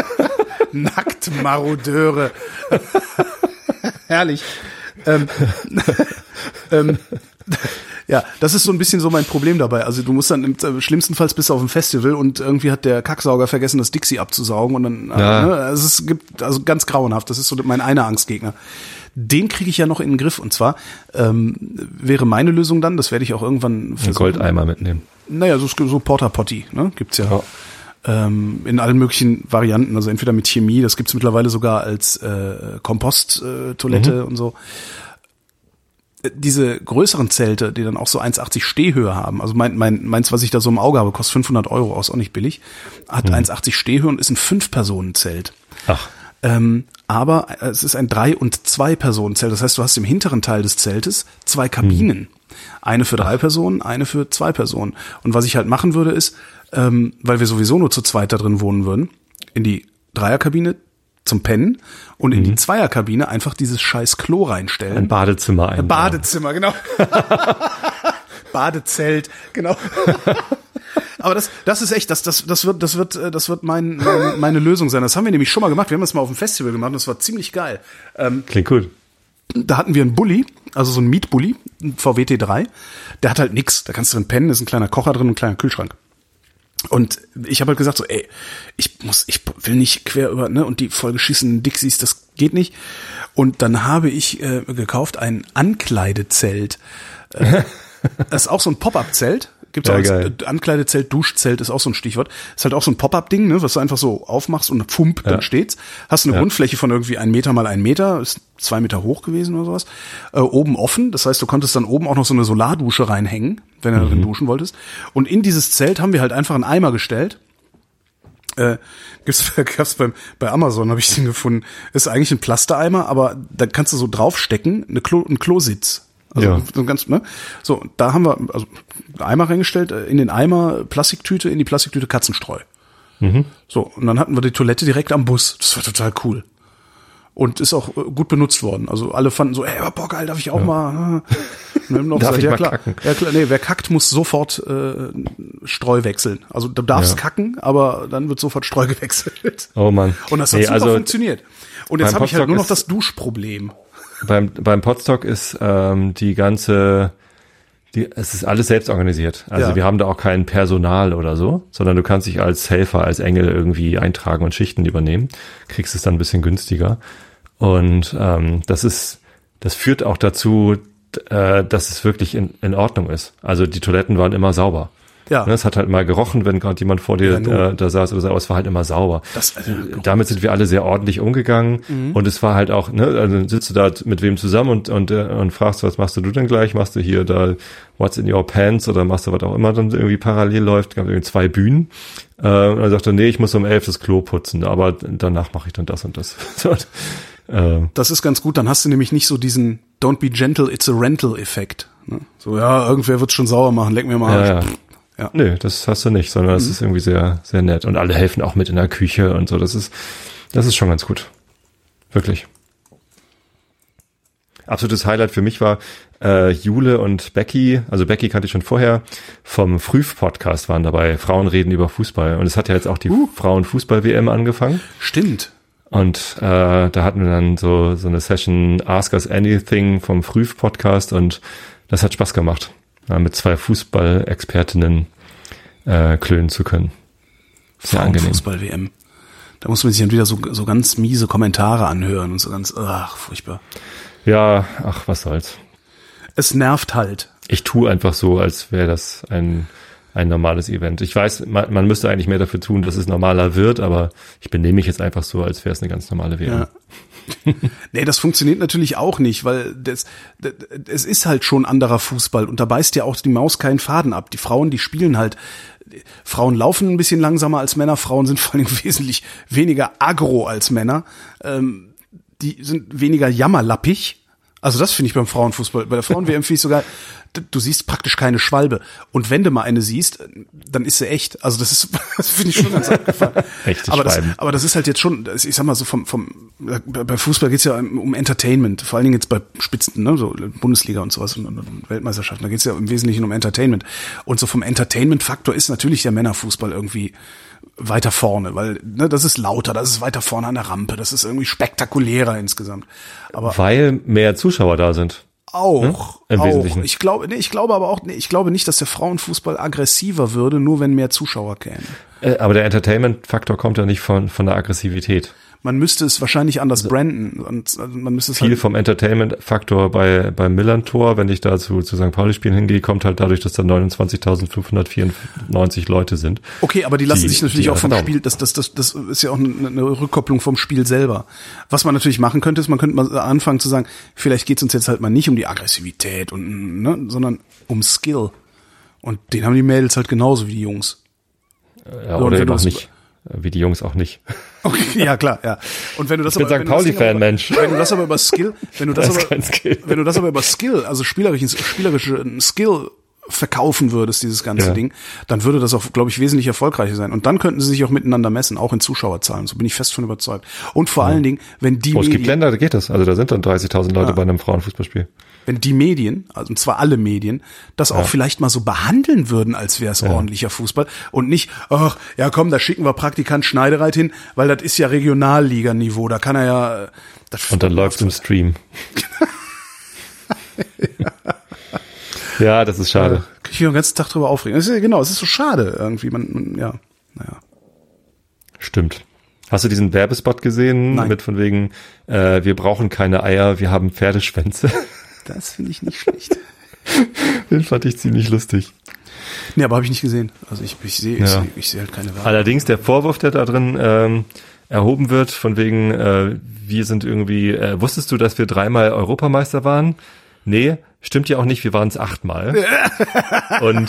nackt Marodeure. Herrlich. Ähm, ähm, ja, das ist so ein bisschen so mein Problem dabei. Also du musst dann im äh, schlimmstenfalls bis auf ein Festival und irgendwie hat der Kacksauger vergessen, das Dixie abzusaugen und dann, ja. äh, ne, also es gibt also ganz grauenhaft. Das ist so mein einer Angstgegner. Den kriege ich ja noch in den Griff und zwar ähm, wäre meine Lösung dann, das werde ich auch irgendwann versuchen. Ein Goldeimer mitnehmen. Naja, so, so Porta Potty, ne, gibt's ja. ja. Ähm, in allen möglichen Varianten, also entweder mit Chemie, das gibt's mittlerweile sogar als äh, Komposttoilette äh, mhm. und so diese größeren Zelte, die dann auch so 1,80 Stehhöhe haben, also mein, mein, meins, was ich da so im Auge habe, kostet 500 Euro, ist auch nicht billig, hat hm. 1,80 Stehhöhe und ist ein Fünf-Personen-Zelt. Ach. Ähm, aber es ist ein Drei- und Zwei-Personen-Zelt. Das heißt, du hast im hinteren Teil des Zeltes zwei Kabinen. Hm. Eine für drei Personen, eine für zwei Personen. Und was ich halt machen würde, ist, ähm, weil wir sowieso nur zu zweit da drin wohnen würden, in die Dreierkabine zum Pennen und in mhm. die Zweierkabine einfach dieses scheiß Klo reinstellen. Ein Badezimmer ein. Ein Badezimmer, genau. Badezelt, genau. Aber das, das ist echt, das, das, das wird, das wird, das wird mein, mein, meine Lösung sein. Das haben wir nämlich schon mal gemacht. Wir haben das mal auf dem Festival gemacht und das war ziemlich geil. Ähm, Klingt gut. Da hatten wir einen Bulli, also so einen Mietbully, ein VW T3. Der hat halt nix. Da kannst du drin pennen, ist ein kleiner Kocher drin, ein kleiner Kühlschrank. Und ich habe halt gesagt so, ey, ich muss, ich will nicht quer über, ne, und die vollgeschissenen Dixies, das geht nicht. Und dann habe ich äh, gekauft ein Ankleidezelt. Äh, das ist auch so ein Pop-up-Zelt. Gibt's ja, auch als Ankleidezelt, Duschzelt ist auch so ein Stichwort. Ist halt auch so ein Pop-up-Ding, ne, was du einfach so aufmachst und pfump, ja. dann steht's. Hast eine ja. Grundfläche von irgendwie ein Meter mal ein Meter, ist zwei Meter hoch gewesen oder sowas. Äh, oben offen, das heißt, du konntest dann oben auch noch so eine Solardusche reinhängen, wenn du mhm. darin duschen wolltest. Und in dieses Zelt haben wir halt einfach einen Eimer gestellt. Äh, gibt's, gab's beim, bei Amazon habe ich den gefunden. Ist eigentlich ein Plastereimer, aber da kannst du so draufstecken, eine Klo, ein Klositz. Also ja. so ganz, ne? So, da haben wir also Eimer reingestellt, äh, in den Eimer Plastiktüte, in die Plastiktüte Katzenstreu. Mhm. So, und dann hatten wir die Toilette direkt am Bus. Das war total cool. Und ist auch äh, gut benutzt worden. Also alle fanden so, ey, boah, geil, darf ich auch ja. mal. Ne? Darf gesagt, ja, klar, kacken? Ja, klar, nee, wer kackt, muss sofort äh, Streu wechseln. Also du darfst ja. kacken, aber dann wird sofort Streu gewechselt. Oh man. Und das hat nee, super also funktioniert. Und jetzt habe ich halt nur noch das Duschproblem beim, beim Podstock ist ähm, die ganze, die, es ist alles selbst organisiert. Also ja. wir haben da auch kein Personal oder so, sondern du kannst dich als Helfer, als Engel irgendwie eintragen und Schichten übernehmen. Kriegst es dann ein bisschen günstiger. Und ähm, das ist, das führt auch dazu, äh, dass es wirklich in, in Ordnung ist. Also die Toiletten waren immer sauber. Ja. Ne, es hat halt mal gerochen, wenn gerade jemand vor dir ja, äh, da saß oder so, aber es war halt immer sauber. Das, also, Damit sind wir alle sehr ordentlich umgegangen mhm. und es war halt auch, ne, also sitzt du da mit wem zusammen und, und, äh, und fragst, was machst du denn gleich? Machst du hier da What's in your pants oder machst du was auch immer dann irgendwie parallel läuft? Gab irgendwie zwei Bühnen. Äh, und er sagte, nee, ich muss um elf das Klo putzen, aber danach mache ich dann das und das. Äh, das ist ganz gut, dann hast du nämlich nicht so diesen Don't be gentle, it's a rental Effekt. Ne? So, ja, irgendwer wird's schon sauer machen, leck mir mal. Ja, ja. Ja. Nö, das hast du nicht, sondern das mhm. ist irgendwie sehr, sehr nett. Und alle helfen auch mit in der Küche und so. Das ist, das ist schon ganz gut. Wirklich. Absolutes Highlight für mich war äh, Jule und Becky, also Becky kannte ich schon vorher, vom Früh-Podcast waren dabei, Frauen reden über Fußball. Und es hat ja jetzt auch die uh. Frauen-Fußball-WM angefangen. Stimmt. Und äh, da hatten wir dann so, so eine Session Ask Us Anything vom Früh-Podcast und das hat Spaß gemacht ja, mit zwei Fußballexpertinnen äh, klönen zu können. Sehr angenehm. Fußball-WM. Da muss man sich dann wieder so, so ganz miese Kommentare anhören und so ganz, ach, furchtbar. Ja, ach, was soll's. Es nervt halt. Ich tue einfach so, als wäre das ein, ein normales Event. Ich weiß, man, man müsste eigentlich mehr dafür tun, dass es normaler wird, aber ich benehme mich jetzt einfach so, als wäre es eine ganz normale WM. Ja. nee, das funktioniert natürlich auch nicht, weil das, das, es ist halt schon anderer Fußball und da beißt ja auch die Maus keinen Faden ab. Die Frauen, die spielen halt, Frauen laufen ein bisschen langsamer als Männer, Frauen sind vor allem wesentlich weniger agro als Männer, ähm, die sind weniger jammerlappig. Also das finde ich beim Frauenfußball. Bei der Frauen-WM finde ich sogar, du siehst praktisch keine Schwalbe. Und wenn du mal eine siehst, dann ist sie echt. Also das ist, das finde ich schon ganz abgefahren. Echte aber das, Schwalben. aber das ist halt jetzt schon, ich sag mal so vom, vom bei Fußball geht's ja um Entertainment, vor allen Dingen jetzt bei Spitzen, ne, so Bundesliga und sowas und, und Weltmeisterschaften, da geht's ja im Wesentlichen um Entertainment. Und so vom Entertainment-Faktor ist natürlich der Männerfußball irgendwie weiter vorne, weil ne, das ist lauter, das ist weiter vorne an der Rampe, das ist irgendwie spektakulärer insgesamt. Aber Weil mehr Zuschauer da sind. Auch, Im auch. Wesentlichen. Ich glaube, nee, ich glaube aber auch, nee, ich glaube nicht, dass der Frauenfußball aggressiver würde, nur wenn mehr Zuschauer kämen. Äh, aber der Entertainment-Faktor kommt ja nicht von, von der Aggressivität. Man müsste es wahrscheinlich anders branden und also man müsste es Viel halt, vom Entertainment-Faktor bei, beim Millern-Tor, wenn ich da zu, zu St. Pauli-Spielen hingehe, kommt halt dadurch, dass da 29.594 Leute sind. Okay, aber die lassen die- sich natürlich auch vom erlauben. Spiel, das, das, das, das ist ja auch eine, eine Rückkopplung vom Spiel selber. Was man natürlich machen könnte, ist, man könnte mal anfangen zu sagen, vielleicht geht's uns jetzt halt mal nicht um die Aggressivität und, ne, sondern um Skill. Und den haben die Mädels halt genauso wie die Jungs. Ja, So, oder eben auch nicht. Wie die Jungs auch nicht. Okay, ja klar, ja. Und wenn du das Ich bin aber, St. das Ding Pauli-Fan, Mensch. Wenn du das aber über Skill, wenn du das, Das aber, wenn du das aber über Skill, also spielerischen, spielerischen Skill verkaufen würdest, dieses ganze Ja. Ding, dann würde das auch, glaube ich, wesentlich erfolgreicher sein. Und dann könnten sie sich auch miteinander messen, auch in Zuschauerzahlen. So bin ich fest von überzeugt. Und vor allen Dingen, wenn die Oh, es gibt Länder, da geht das. Also da sind dann 30.000 Leute bei einem Frauenfußballspiel. wenn die Medien, also und zwar alle Medien, das auch vielleicht mal so behandeln würden, als wäre es ordentlicher Fußball und nicht, ach, ja komm, da schicken wir Praktikant Schneidereit hin, weil das ist ja Regionalliganiveau, da kann er ja, äh, das Und dann läuft im Stream. ja, das ist schade. Kann ich mich den ganzen Tag drüber aufregen. Ist, ja- genau, es ist so schade irgendwie. Man, man ja, naja. Stimmt. Hast du diesen Werbespot gesehen Nein. mit von wegen, äh, wir brauchen keine Eier, wir haben Pferdeschwänze? Das finde ich nicht schlecht. Den fand ich ziemlich lustig. nee, aber habe ich nicht gesehen. Also ich, ich sehe ich Ja. sehe ich sehe halt keine Werbung. Allerdings der Vorwurf, der da drin ähm, erhoben wird, von wegen, äh, wir sind irgendwie, äh, wusstest du, dass wir dreimal Europameister waren? Nee, stimmt ja auch nicht, wir waren es achtmal. Und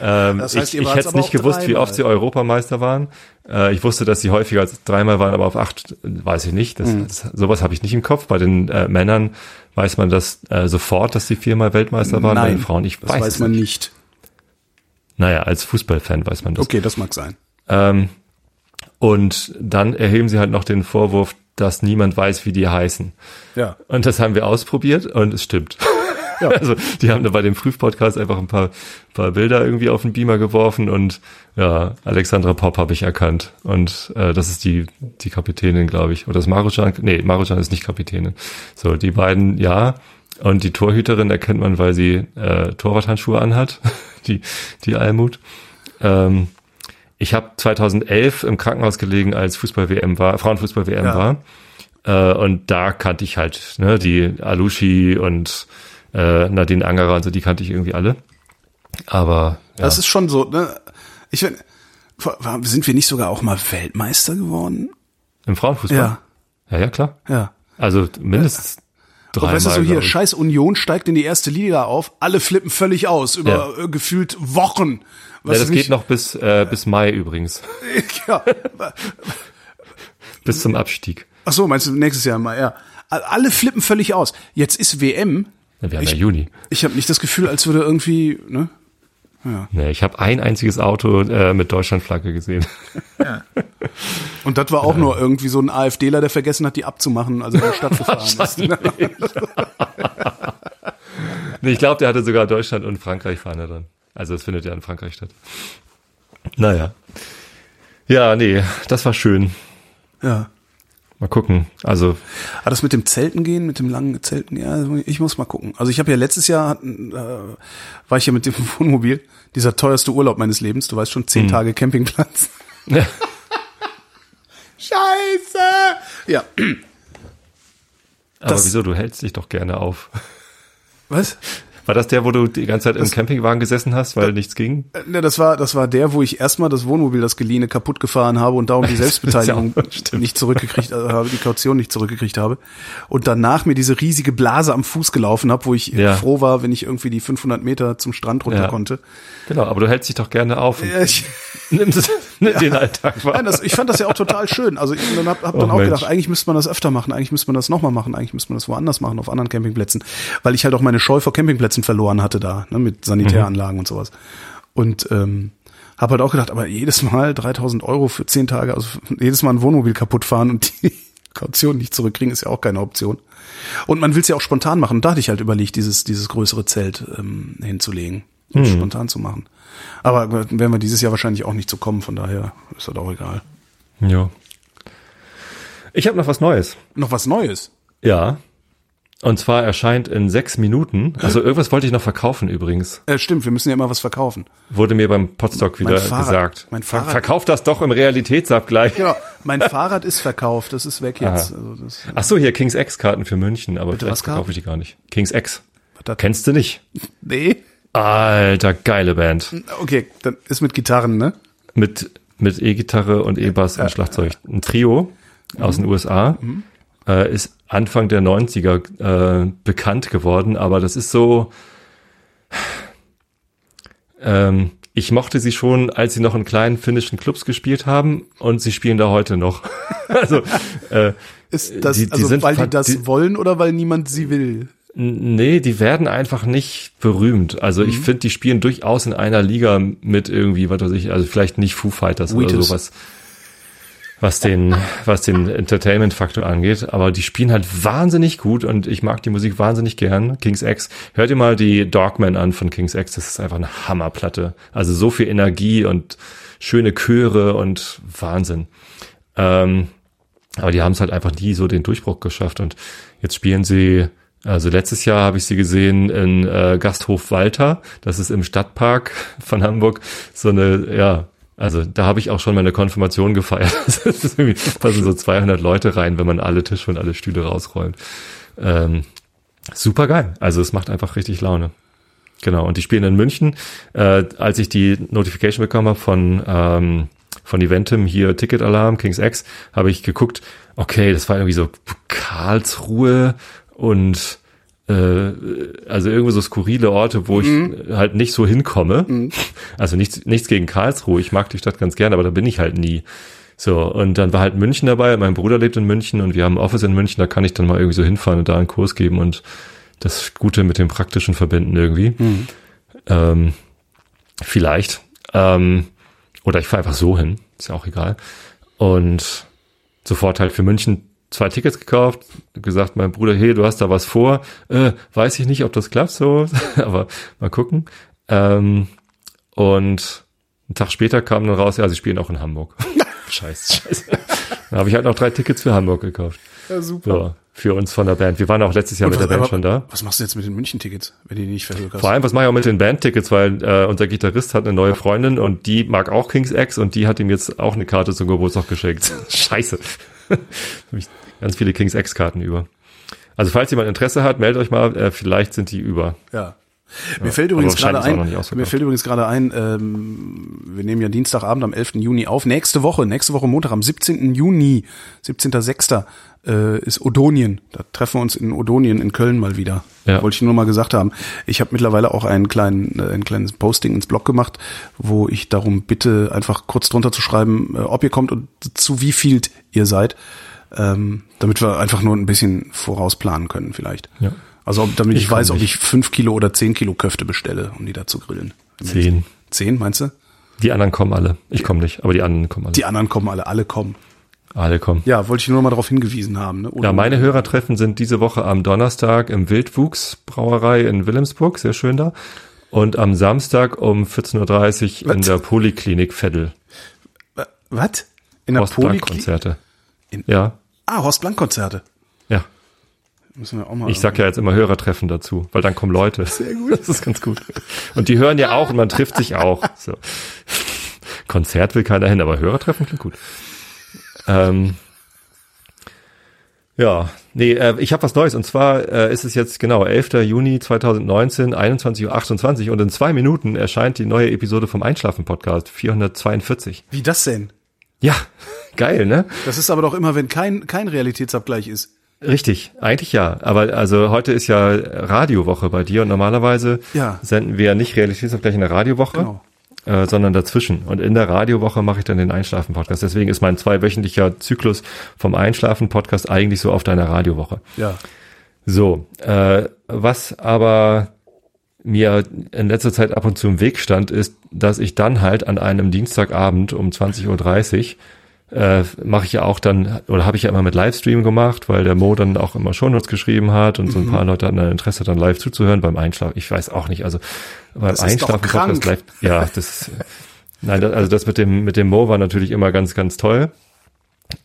ähm, Das heißt, ich, ich hätte aber nicht gewusst, wie dreimal. oft sie Europameister waren. Äh, ich wusste, dass sie häufiger als dreimal waren, aber auf acht weiß ich nicht. Das, Mhm. das, sowas habe ich nicht im Kopf. Bei den äh, Männern weiß man das äh, sofort, dass sie viermal Weltmeister waren. Bei Nein, den Frauen, ich das weiß, weiß es man nicht. nicht. Naja, als Fußballfan weiß man das. Okay, das mag sein. Ähm, und dann erheben sie halt noch den Vorwurf, dass niemand weiß, wie die heißen. Ja. Und das haben wir ausprobiert und es stimmt. Ja. Also die haben da bei dem Prüfpodcast einfach ein paar, paar Bilder irgendwie auf den Beamer geworfen und ja, Alexandra Popp habe ich erkannt. Und äh, das ist die, die Kapitänin, glaube ich. Oder das Maruchan? Nee, Maruchan ist nicht Kapitänin. So, die beiden, ja. Und die Torhüterin erkennt man, weil sie äh, Torwarthandschuhe anhat, die, die Almut. Ähm, ich habe 2011 im Krankenhaus gelegen, als Fußball-WM war, Frauenfußball-WM Ja. war. Äh, und da kannte ich halt ne, die Alushi und äh, Nadine Angerer und so, die kannte ich irgendwie alle. Aber ja, Das ist schon so, ne? Ich find, sind wir nicht sogar auch mal Weltmeister geworden? im Frauenfußball. Ja. ja, ja, klar. Ja. Also mindestens Und dreimal. weißt du so hier, scheiß Union steigt in die erste Liga auf, alle flippen völlig aus über äh, gefühlt Wochen. ja, Was das ist geht noch bis, äh, bis Mai übrigens. ja. bis zum Abstieg. Ach so, meinst du nächstes Jahr mal, ja. Alle flippen völlig aus. Jetzt ist WM. Ja, wir haben Ich- ja Juni. Ich habe nicht das Gefühl, als würde irgendwie, ne? Nee, ich habe ein einziges Auto äh, mit Deutschlandflagge gesehen. Und das war auch nur irgendwie so ein AfDler, der vergessen hat, die abzumachen, also in die Stadt gefahren ist. nee, ich glaube, der hatte sogar Deutschland und Frankreich Fahne dran. Also es findet ja in Frankreich statt. Naja. Ja, nee, das war schön. Ja. Mal gucken. Also, Aber das mit dem Zelten gehen, mit dem langen Zelten, ja, ich muss mal gucken. Also ich habe ja letztes Jahr, äh, war ich ja mit dem Wohnmobil, dieser teuerste Urlaub meines Lebens, du weißt schon, zehn Tage Campingplatz. Scheiße! Ja. aber Das- wieso, du hältst dich doch gerne auf. Was? War das der, wo du die ganze Zeit im Campingwagen gesessen hast, weil nichts ging? Äh, Ne, das war, das war der, wo ich erstmal das Wohnmobil, das geliehene, kaputt gefahren habe und darum die Selbstbeteiligung Das ja nicht zurückgekriegt äh, habe, die Kaution nicht zurückgekriegt habe. Und danach mir diese riesige Blase am Fuß gelaufen habe, wo ich Ja. froh war, wenn ich irgendwie die 500 Meter zum Strand runter Ja. konnte. Genau, aber du hältst dich doch gerne auf und Ja, ich, nimmst nimm den Alltag wahr. Nein, das, ich fand das ja auch total schön. Also ich dann hab, hab dann Oh, auch Mensch. gedacht, eigentlich müsste man das öfter machen, eigentlich müsste man das nochmal machen, eigentlich müsste man das woanders machen, auf anderen Campingplätzen. Weil ich halt auch meine Scheu vor Campingplätzen verloren hatte da, ne, mit Sanitäranlagen und sowas. Und ähm, habe halt auch gedacht, aber jedes Mal 3000 Euro für zehn Tage, also jedes Mal ein Wohnmobil kaputt fahren und die Kaution nicht zurückkriegen, ist ja auch keine Option. Und man will es ja auch spontan machen. Da hatte ich halt überlegt, dieses, dieses größere Zelt ähm, hinzulegen und spontan zu machen. Aber werden wir dieses Jahr wahrscheinlich auch nicht zu kommen, von daher ist das auch egal. Ja. Ich habe noch was Neues. Noch was Neues. Ja. Und zwar erscheint in sechs Minuten, also irgendwas wollte ich noch verkaufen übrigens, Äh, stimmt, wir müssen ja immer was verkaufen. wurde mir beim Podstock wieder Fahrrad- gesagt. mein Fahrrad- Verkauf das doch im Realitätsabgleich. Genau, mein Fahrrad ist verkauft, das ist weg jetzt. Also das, Ach so, hier Kings X Karten für München, aber was vielleicht verkaufe ich die gar nicht. Kings X. Das- Kennst du nicht? nee. Alter, geile Band. Okay, dann ist mit Gitarren, ne? Mit, mit E-Gitarre und E-Bass und Schlagzeug. Ein Trio aus den USA. Äh, ist Anfang der 90er äh, bekannt geworden, aber das ist so. Ähm, ich mochte sie schon, als sie noch in kleinen finnischen Clubs gespielt haben und sie spielen da heute noch. also äh, Ist das, Die- die also sind weil die das die- wollen oder weil niemand sie will? Nee, die werden einfach nicht berühmt. Also Mhm. ich finde, die spielen durchaus in einer Liga mit irgendwie, was weiß ich, also vielleicht nicht Foo Fighters oder Wheatus. sowas, was den, was den Entertainment-Faktor angeht. Aber die spielen halt wahnsinnig gut und ich mag die Musik wahnsinnig gern. Kings X. Hört ihr mal die Dogman an von Kings X. Das ist einfach eine Hammerplatte. Also so viel Energie und schöne Chöre und Wahnsinn. Ähm, aber die haben es halt einfach nie so den Durchbruch geschafft und jetzt spielen sie, also letztes Jahr habe ich sie gesehen in äh, Gasthof Walter, das ist im Stadtpark von Hamburg, so eine, ja, also da habe ich auch schon meine Konfirmation gefeiert. Das irgendwie, passen so 200 Leute rein, wenn man alle Tische und alle Stühle rausräumt. Ähm, super geil, also es macht einfach richtig Laune. Genau, und die spielen in München. Äh, als ich die Notification bekommen habe von, ähm, von Eventim, hier Ticketalarm, Kings X, habe ich geguckt, okay, das war irgendwie so Karlsruhe und äh, also irgendwie so skurrile Orte, wo ich halt nicht so hinkomme. Also nichts, nichts gegen Karlsruhe, ich mag die Stadt ganz gerne, aber da bin ich halt nie. So, und dann war halt München dabei, mein Bruder lebt in München und wir haben ein Office in München, da kann ich dann mal irgendwie so hinfahren und da einen Kurs geben und das Gute mit dem Praktischen verbinden irgendwie. Ähm, vielleicht. Ähm, oder ich fahre einfach so hin, ist ja auch egal. Und sofort halt für München zwei Tickets gekauft, gesagt, mein Bruder, hey, du hast da was vor. Äh, weiß ich nicht, ob das klappt so, aber mal gucken. Ähm, und einen Tag später kam dann raus, ja, sie spielen auch in Hamburg. scheiße, scheiße. Dann habe ich halt noch drei Tickets für Hamburg gekauft. Ja, super. So, für uns von der Band. Wir waren auch letztes Jahr mit der Band schon da. was machst du jetzt mit den München-Tickets, wenn die nicht verhökerst? Vor allem, was mache ich auch mit den Bandtickets, weil äh, unser Gitarrist hat eine neue Freundin und die mag auch Kings X und die hat ihm jetzt auch eine Karte zum Geburtstag geschenkt. Scheiße. Hab ich ganz viele Kings X Karten über. Also falls jemand Interesse hat, meldet euch mal, äh, vielleicht sind die über. Ja. Mir fällt übrigens gerade ein, mir fällt übrigens gerade ein, ähm, wir nehmen ja Dienstagabend am 11. Juni auf. Nächste Woche, nächste Woche Montag am 17. Juni, 17.06. Äh, ist Odonien. Da treffen wir uns in Odonien in Köln mal wieder. Ja. Wollte ich nur mal gesagt haben. Ich habe mittlerweile auch einen kleinen, äh, ein kleines Posting ins Blog gemacht, wo ich darum bitte, einfach kurz drunter zu schreiben, äh, ob ihr kommt und zu wie viel ihr seid. Ähm, damit wir einfach nur ein bisschen vorausplanen können vielleicht. Ja. Also damit ich, Ich weiß, ob ich fünf Kilo oder zehn Kilo Köfte bestelle, um die da zu grillen. Zehn. Zehn, meinst du? Die anderen kommen alle. Ich komme nicht, aber die anderen kommen alle. Die anderen kommen alle, alle kommen. Alle kommen. Ja, wollte ich nur mal darauf hingewiesen haben. Ne? Oder Ja, meine Hörertreffen sind diese Woche am Donnerstag im Wildwuchs Brauerei in Wilhelmsburg, sehr schön da. Und am Samstag um 14.30 Uhr in Was? der Poliklinik Veddel. Was? In der Poliklinik? Konzerte. In- Ja, Ah, Horst Blank Konzerte. ja. Müssen wir auch mal. Ich sag ja jetzt immer Hörertreffen dazu, weil dann kommen Leute. Sehr gut. Das ist ganz gut. Und die hören ja auch und man trifft sich auch. So. Konzert will keiner hin, aber Hörertreffen klingt gut. Ähm, ja, Nee, äh, ich habe was Neues und zwar äh, ist es jetzt genau 11. Juni 2019, 21.28 Uhr und in zwei Minuten erscheint die neue Episode vom Einschlafen-Podcast 442. Wie das denn? Ja, geil, ne? Das ist aber doch immer, wenn kein, kein Realitätsabgleich ist. Richtig, eigentlich ja. Aber also heute ist ja Radiowoche bei dir und normalerweise Ja. senden wir ja nicht Realitätsabgleich in der Radiowoche, Genau. Äh, sondern dazwischen. Und in der Radiowoche mache ich dann den Einschlafen-Podcast. Deswegen ist mein zweiwöchentlicher Zyklus vom Einschlafen-Podcast eigentlich so auf deiner Radiowoche. Ja. So, äh, was aber mir in letzter Zeit ab und zu im Weg stand, ist, dass ich dann halt an einem Dienstagabend um 20.30 Uhr äh, mache ich ja auch dann, oder habe ich ja immer mit Livestream gemacht, weil der Mo dann auch immer Shownotes geschrieben hat und so Mhm. ein paar Leute hatten dann Interesse, dann live zuzuhören beim Einschlafen. Ich weiß auch nicht, also beim Das ist doch Einschlafen krank. live, ja, das, nein, das, also das mit dem, mit dem Mo war natürlich immer ganz, ganz toll.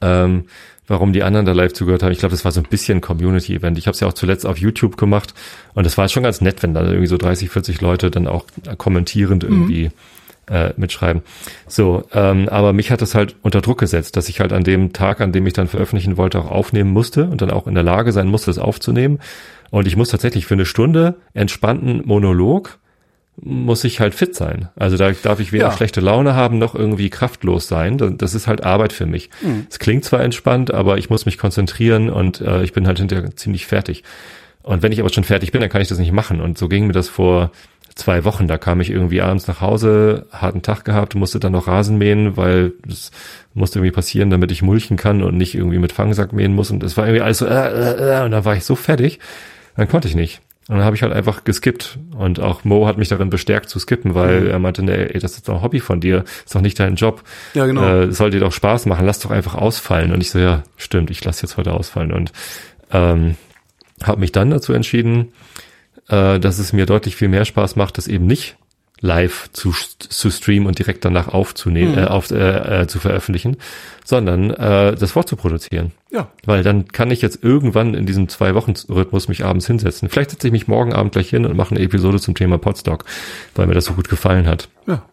Ähm, warum die anderen da live zugehört haben. Ich glaube, das war so ein bisschen Community-Event. Ich habe es ja auch zuletzt auf YouTube gemacht und das war schon ganz nett, wenn da irgendwie so 30, 40 Leute dann auch kommentierend irgendwie äh, mitschreiben. So, ähm, aber mich hat das halt unter Druck gesetzt, dass ich halt an dem Tag, an dem ich dann veröffentlichen wollte, auch aufnehmen musste und dann auch in der Lage sein musste, das aufzunehmen. Und ich muss tatsächlich für eine Stunde entspannten Monolog muss ich halt fit sein. Also da darf ich weder Ja. schlechte Laune haben noch irgendwie kraftlos sein. Das- ist halt Arbeit für mich. Es klingt zwar entspannt, aber ich muss mich konzentrieren und äh, ich bin halt hinterher ziemlich fertig. Und wenn ich aber schon fertig bin, dann kann ich das nicht machen. Und so ging mir das vor zwei Wochen. Da kam ich irgendwie abends nach Hause, harten Tag gehabt, musste dann noch Rasen mähen, weil das musste irgendwie passieren, damit ich mulchen kann und nicht irgendwie mit Fangsack mähen muss. Und das war irgendwie alles so, äh, äh, äh, und da war ich so fertig, dann konnte ich nicht. Und dann habe ich halt einfach geskippt. Und auch Mo hat mich darin bestärkt zu skippen, weil er meinte, nee, ey, das ist doch ein Hobby von dir, ist doch nicht dein Job. Ja, genau. Äh, es soll dir doch Spaß machen, lass doch einfach ausfallen. Und ich so, ja, stimmt, ich lasse jetzt heute ausfallen. Und ähm, habe mich dann dazu entschieden, äh, dass es mir deutlich viel mehr Spaß macht, das eben nicht live zu, zu streamen und direkt danach aufzunehmen, äh, auf, äh, äh, zu veröffentlichen, sondern äh, das vorzuproduzieren. Ja. Weil dann kann ich jetzt irgendwann in diesem Zwei-Wochen-Rhythmus mich abends hinsetzen. Vielleicht setze ich mich morgen Abend gleich hin und mache eine Episode zum Thema Podstock, weil mir das so gut gefallen hat. Ja.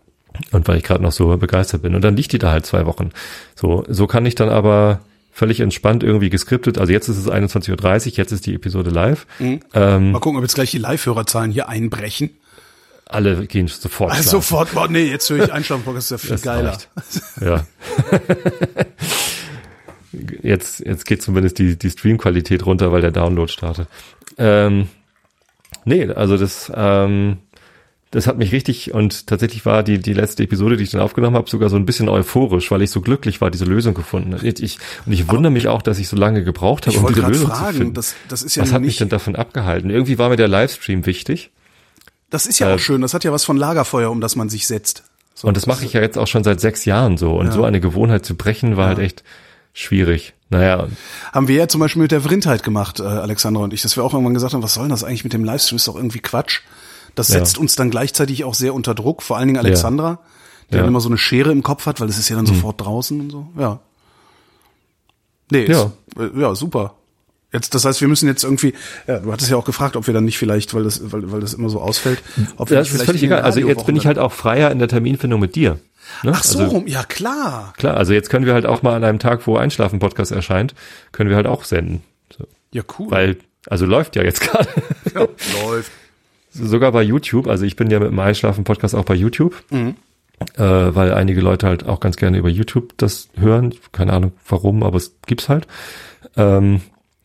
Und weil ich gerade noch so begeistert bin. Und dann liegt die da halt zwei Wochen. So, so kann ich dann aber völlig entspannt irgendwie geskriptet. Also jetzt ist es 21.30 Uhr, jetzt ist die Episode live. Ähm, Mal gucken, ob jetzt gleich die Live-Hörerzahlen hier einbrechen. alle gehen sofort. Also sofort, boah, nee, jetzt höre ich Einschlafen-Podcast, ist ja viel Das geiler. Ja. jetzt, jetzt geht zumindest die, die Streamqualität runter, weil der Download startet. Ähm, nee, also das, ähm, das hat mich richtig und tatsächlich war die, die letzte Episode, die ich dann aufgenommen habe, sogar so ein bisschen euphorisch, weil ich so glücklich war, diese Lösung gefunden. Ich, ich, und ich wundere mich auch, dass ich so lange gebraucht habe, um diese Lösung zu fragen, finden. das, das ist ja Was hat mich denn davon abgehalten? Irgendwie war mir der Livestream wichtig. das ist ja äh, auch schön, das hat ja was von Lagerfeuer, um das man sich setzt. So, Und das mache ich ja jetzt auch schon seit sechs Jahren so. Und Ja. so eine Gewohnheit zu brechen, war halt echt schwierig. Naja, Haben wir ja zum Beispiel mit der Vrindheit gemacht, äh, Alexandra und ich, dass wir auch irgendwann gesagt haben, was soll denn das eigentlich mit dem Livestream? Ist doch irgendwie Quatsch. Das Ja. setzt uns dann gleichzeitig auch sehr unter Druck, vor allen Dingen Alexandra, die Ja. dann immer so eine Schere im Kopf hat, weil es ist ja dann sofort draußen und so. Ja. Nee, Ja. Ist, äh, ja, super. Jetzt, das heißt, wir müssen jetzt irgendwie, ja, du hattest ja auch gefragt, ob wir dann nicht vielleicht, weil das, weil, weil das immer so ausfällt, ob wir das nicht ist völlig in den egal. Also jetzt bin ich halt auch freier in der Terminfindung mit dir. Ne? Ach so, also, rum, ja klar. klar, also jetzt können wir halt auch mal an einem Tag, wo Einschlafen-Podcast erscheint, können wir halt auch senden. So, Ja, cool. weil, also läuft ja jetzt gerade. ja, läuft. Sogar bei YouTube. Also ich bin ja mit dem Einschlafen-Podcast auch bei YouTube. Mhm. Äh, weil einige Leute halt auch ganz gerne über YouTube das hören. Keine Ahnung warum, aber es gibt's halt. Ähm,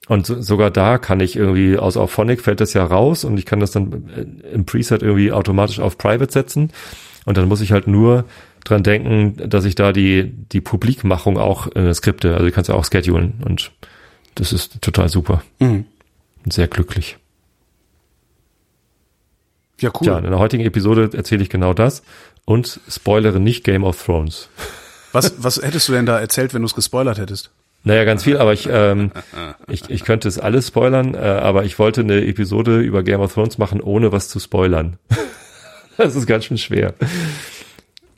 und so, sogar da kann ich irgendwie aus Auphonic fällt das ja raus und ich kann das dann äh, im Preset irgendwie automatisch auf Private setzen. Und dann muss ich halt nur dran denken, dass ich da die, die Publikmachung auch äh, skripte. Also du kannst ja auch schedulen und das ist total super. Mhm. Und sehr glücklich. Ja, cool. Ja, in der heutigen Episode erzähle ich genau das und spoilere nicht Game of Thrones. Was, was hättest du denn da erzählt, wenn du es gespoilert hättest? Naja, ganz viel, aber ich, ähm, ich, ich könnte es alles spoilern, äh, aber ich wollte eine Episode über Game of Thrones machen, ohne was zu spoilern. das ist ganz schön schwer.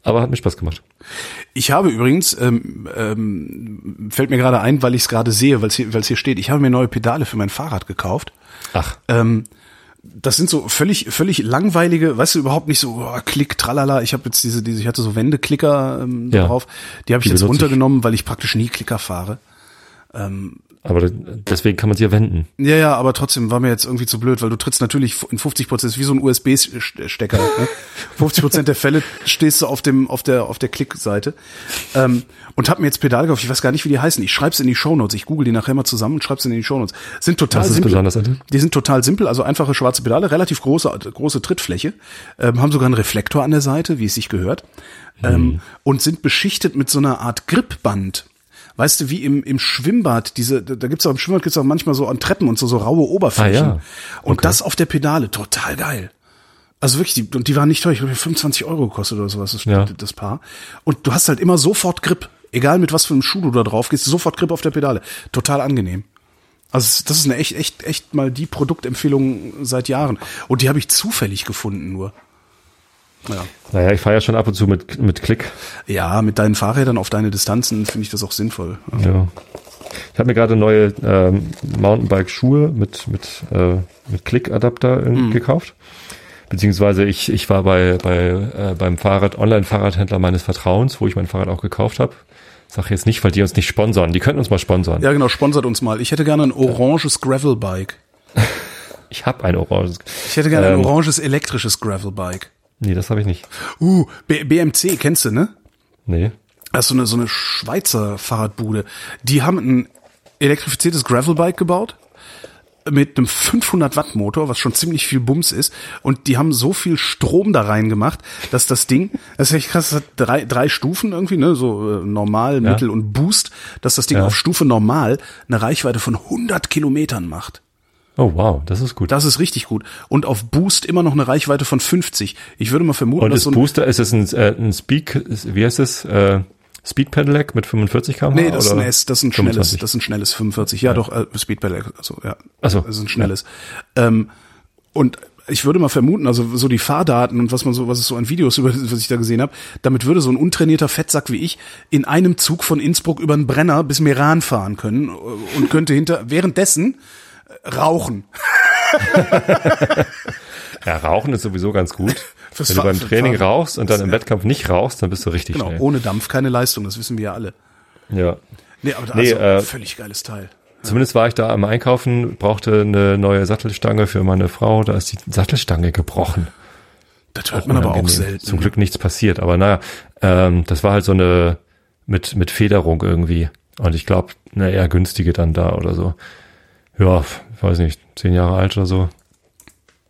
Aber hat mir Spaß gemacht. Ich habe übrigens, ähm, ähm, fällt mir gerade ein, weil ich es gerade sehe, weil es hier, weil's hier steht, ich habe mir neue Pedale für mein Fahrrad gekauft. Ach, Ähm, das sind so völlig, völlig langweilige, weißt du, überhaupt nicht so oh, Klick, tralala. Ich habe jetzt diese, diese, ich hatte so Wendeklicker ähm, Ja. drauf. Die habe ich Die jetzt benutze ich. runtergenommen, weil ich praktisch nie Klicker fahre. Ähm, Aber deswegen kann man sie ja wenden. Ja, ja, aber trotzdem war mir jetzt irgendwie zu blöd, weil du trittst natürlich in 50 Prozent, wie so ein USB-Stecker. Ne? 50 Prozent der Fälle stehst du auf dem, auf der, auf der Klickseite. Ähm, und hab mir jetzt Pedale gekauft. Ich weiß gar nicht, wie die heißen. Ich schreib's in die Shownotes. Ich google die nachher mal zusammen und schreib's in die Shownotes. Sind total Was ist simpel. besonders denen? Die sind total simpel, also einfache schwarze Pedale, relativ große, große Trittfläche, ähm, haben sogar einen Reflektor an der Seite, wie es sich gehört, ähm, und sind beschichtet mit so einer Art Gripband. Weißt du, wie im, im Schwimmbad, diese, da gibt's auch im Schwimmbad gibt's auch manchmal so an Treppen und so, so raue Oberflächen. Ah, ja. Und Okay. das auf der Pedale, total geil. Also wirklich, die, und die waren nicht teuer, ich glaube, 25 Euro gekostet oder sowas, das, Ja. das Paar. Und du hast halt immer sofort Grip. Egal mit was für einem Schuh du da drauf gehst, sofort Grip auf der Pedale. Total angenehm. Also das ist eine echt, echt, echt mal die Produktempfehlung seit Jahren. Und die habe ich zufällig gefunden nur. Ja. Naja, ich fahre ja schon ab und zu mit, mit Klick. ja, mit deinen Fahrrädern auf deine Distanzen finde ich das auch sinnvoll. Ja. Ich habe mir gerade neue ähm, Mountainbike-Schuhe mit, mit, äh, mit Klick-Adapter Mhm. gekauft. Beziehungsweise ich, ich war bei, bei äh, beim Fahrrad, Online-Fahrradhändler meines Vertrauens, wo ich mein Fahrrad auch gekauft habe. Sag jetzt nicht, weil die uns nicht sponsern. Die könnten uns mal sponsern. Ja, genau, sponsert uns mal. Ich hätte gerne ein oranges Gravelbike. Ich habe ein oranges. Ich hätte gerne ein Ähm. oranges elektrisches Gravelbike. Nee, das habe ich nicht. Uh, B BMC, kennst du, ne? Nee. Das ist so eine, so eine Schweizer Fahrradbude. Die haben ein elektrifiziertes Gravelbike gebaut mit einem 500 Watt Motor, was schon ziemlich viel Bums ist. Und die haben so viel Strom da rein gemacht, dass das Ding, das ist echt krass, das hat drei, drei Stufen irgendwie, ne, so äh, normal, Ja. mittel und Boost, dass das Ding Ja. auf Stufe normal eine Reichweite von 100 Kilometern macht. Oh wow, das ist gut. Das ist richtig gut. Und auf Boost immer noch eine Reichweite von 50. Ich würde mal vermuten, und dass ist so ein, Booster, ist es ein, äh, ein Speak, wie heißt es? Äh, Speed Pedelec mit 45 km/h? Nee, das ist ein oder S, das ist ein schnelles, 25? das ist ein schnelles 45. Ja, doch, äh, Speedball, also ja. Ach so. Das ist ein schnelles. Ähm, und ich würde mal vermuten, also so die Fahrdaten und was man so, was es so an Videos über, was ich da gesehen habe, damit würde so ein untrainierter Fettsack wie ich in einem Zug von Innsbruck über den Brenner bis Meran fahren können äh, und könnte hinter währenddessen äh, rauchen. Ja, Rauchen ist sowieso ganz gut. Fürs Wenn du beim Training Fahren. rauchst und dann im. Wettkampf nicht rauchst, dann bist du richtig Genau, schnell. ohne Dampf keine Leistung, das wissen wir ja alle. Ja. Nee, aber Nee, also, äh, völlig geiles Teil. Zumindest war ich da am Einkaufen, brauchte eine neue Sattelstange für meine Frau. Da ist die Sattelstange gebrochen. Das hört man aber auch selten. Zum Glück nichts passiert. Aber naja, ähm, das war halt so eine mit, mit Federung irgendwie. Und ich glaube, eine eher günstige dann da oder so. Ja, ich weiß nicht, zehn Jahre alt oder so.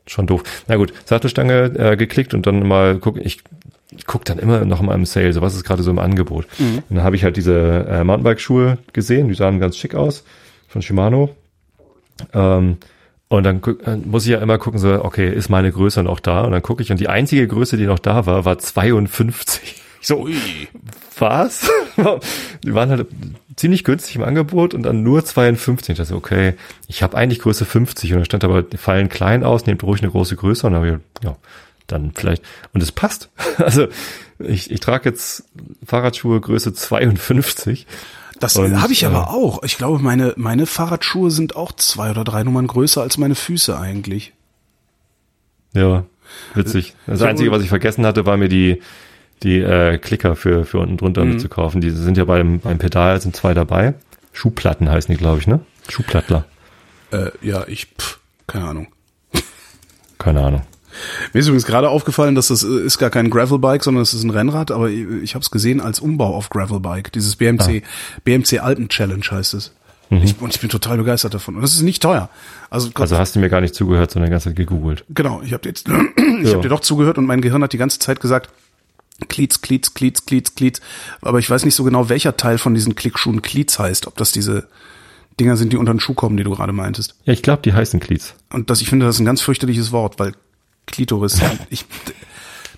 Schon doof. Na gut, Sattelstange äh, geklickt und dann mal gucken. Ich, ich guck dann immer noch mal im Sale, so was ist gerade so im Angebot. Und dann habe ich halt diese äh, Mountainbike-Schuhe gesehen, die sahen ganz schick aus von Shimano. Ähm, und dann guck, äh, muss ich ja immer gucken, so, okay, ist meine Größe noch da? Und dann gucke ich und die einzige Größe, die noch da war, war 52. Ich so, was? die waren halt ziemlich günstig im Angebot und dann nur 52. Ich dachte, okay, ich habe eigentlich Größe 50 und da stand aber, die fallen klein aus, nehmt ruhig eine große Größe und dann habe ich, ja, dann vielleicht, und es passt. Also ich, ich trage jetzt Fahrradschuhe Größe 52. Das habe ich äh, aber auch. Ich glaube, meine, meine Fahrradschuhe sind auch zwei oder drei Nummern größer als meine Füße eigentlich. Ja, witzig. Das Ja, Einzige, was ich vergessen hatte, war mir die, die äh, Klicker für, für unten drunter Mhm. mitzukaufen. Die sind ja beim, beim Pedal, sind zwei dabei. Schuhplatten heißen die, glaube ich, ne? Schuhplattler. Äh, ja, ich, pff, keine Ahnung. Keine Ahnung. Mir ist übrigens gerade aufgefallen, dass das äh, ist gar kein Gravelbike, sondern es ist ein Rennrad, aber ich, ich habe es gesehen als Umbau auf Gravelbike. Dieses BMC, BMC Alpen Challenge heißt es. Ich, und ich bin total begeistert davon. Und das ist nicht teuer. Also, Also hast du mir gar nicht zugehört, sondern die ganze Zeit gegoogelt. genau, ich habe jetzt, ich Ja. habe dir doch zugehört und mein Gehirn hat die ganze Zeit gesagt, Klietz, Klietz, Klietz, Klietz, Klietz. Aber ich weiß nicht so genau, welcher Teil von diesen Klickschuhen Klietz heißt. Ob das diese Dinger sind, die unter den Schuh kommen, die du gerade meintest. Ja, ich glaube, die heißen Cleats. Und das, ich finde, das ist ein ganz fürchterliches Wort, weil Klitoris, ich,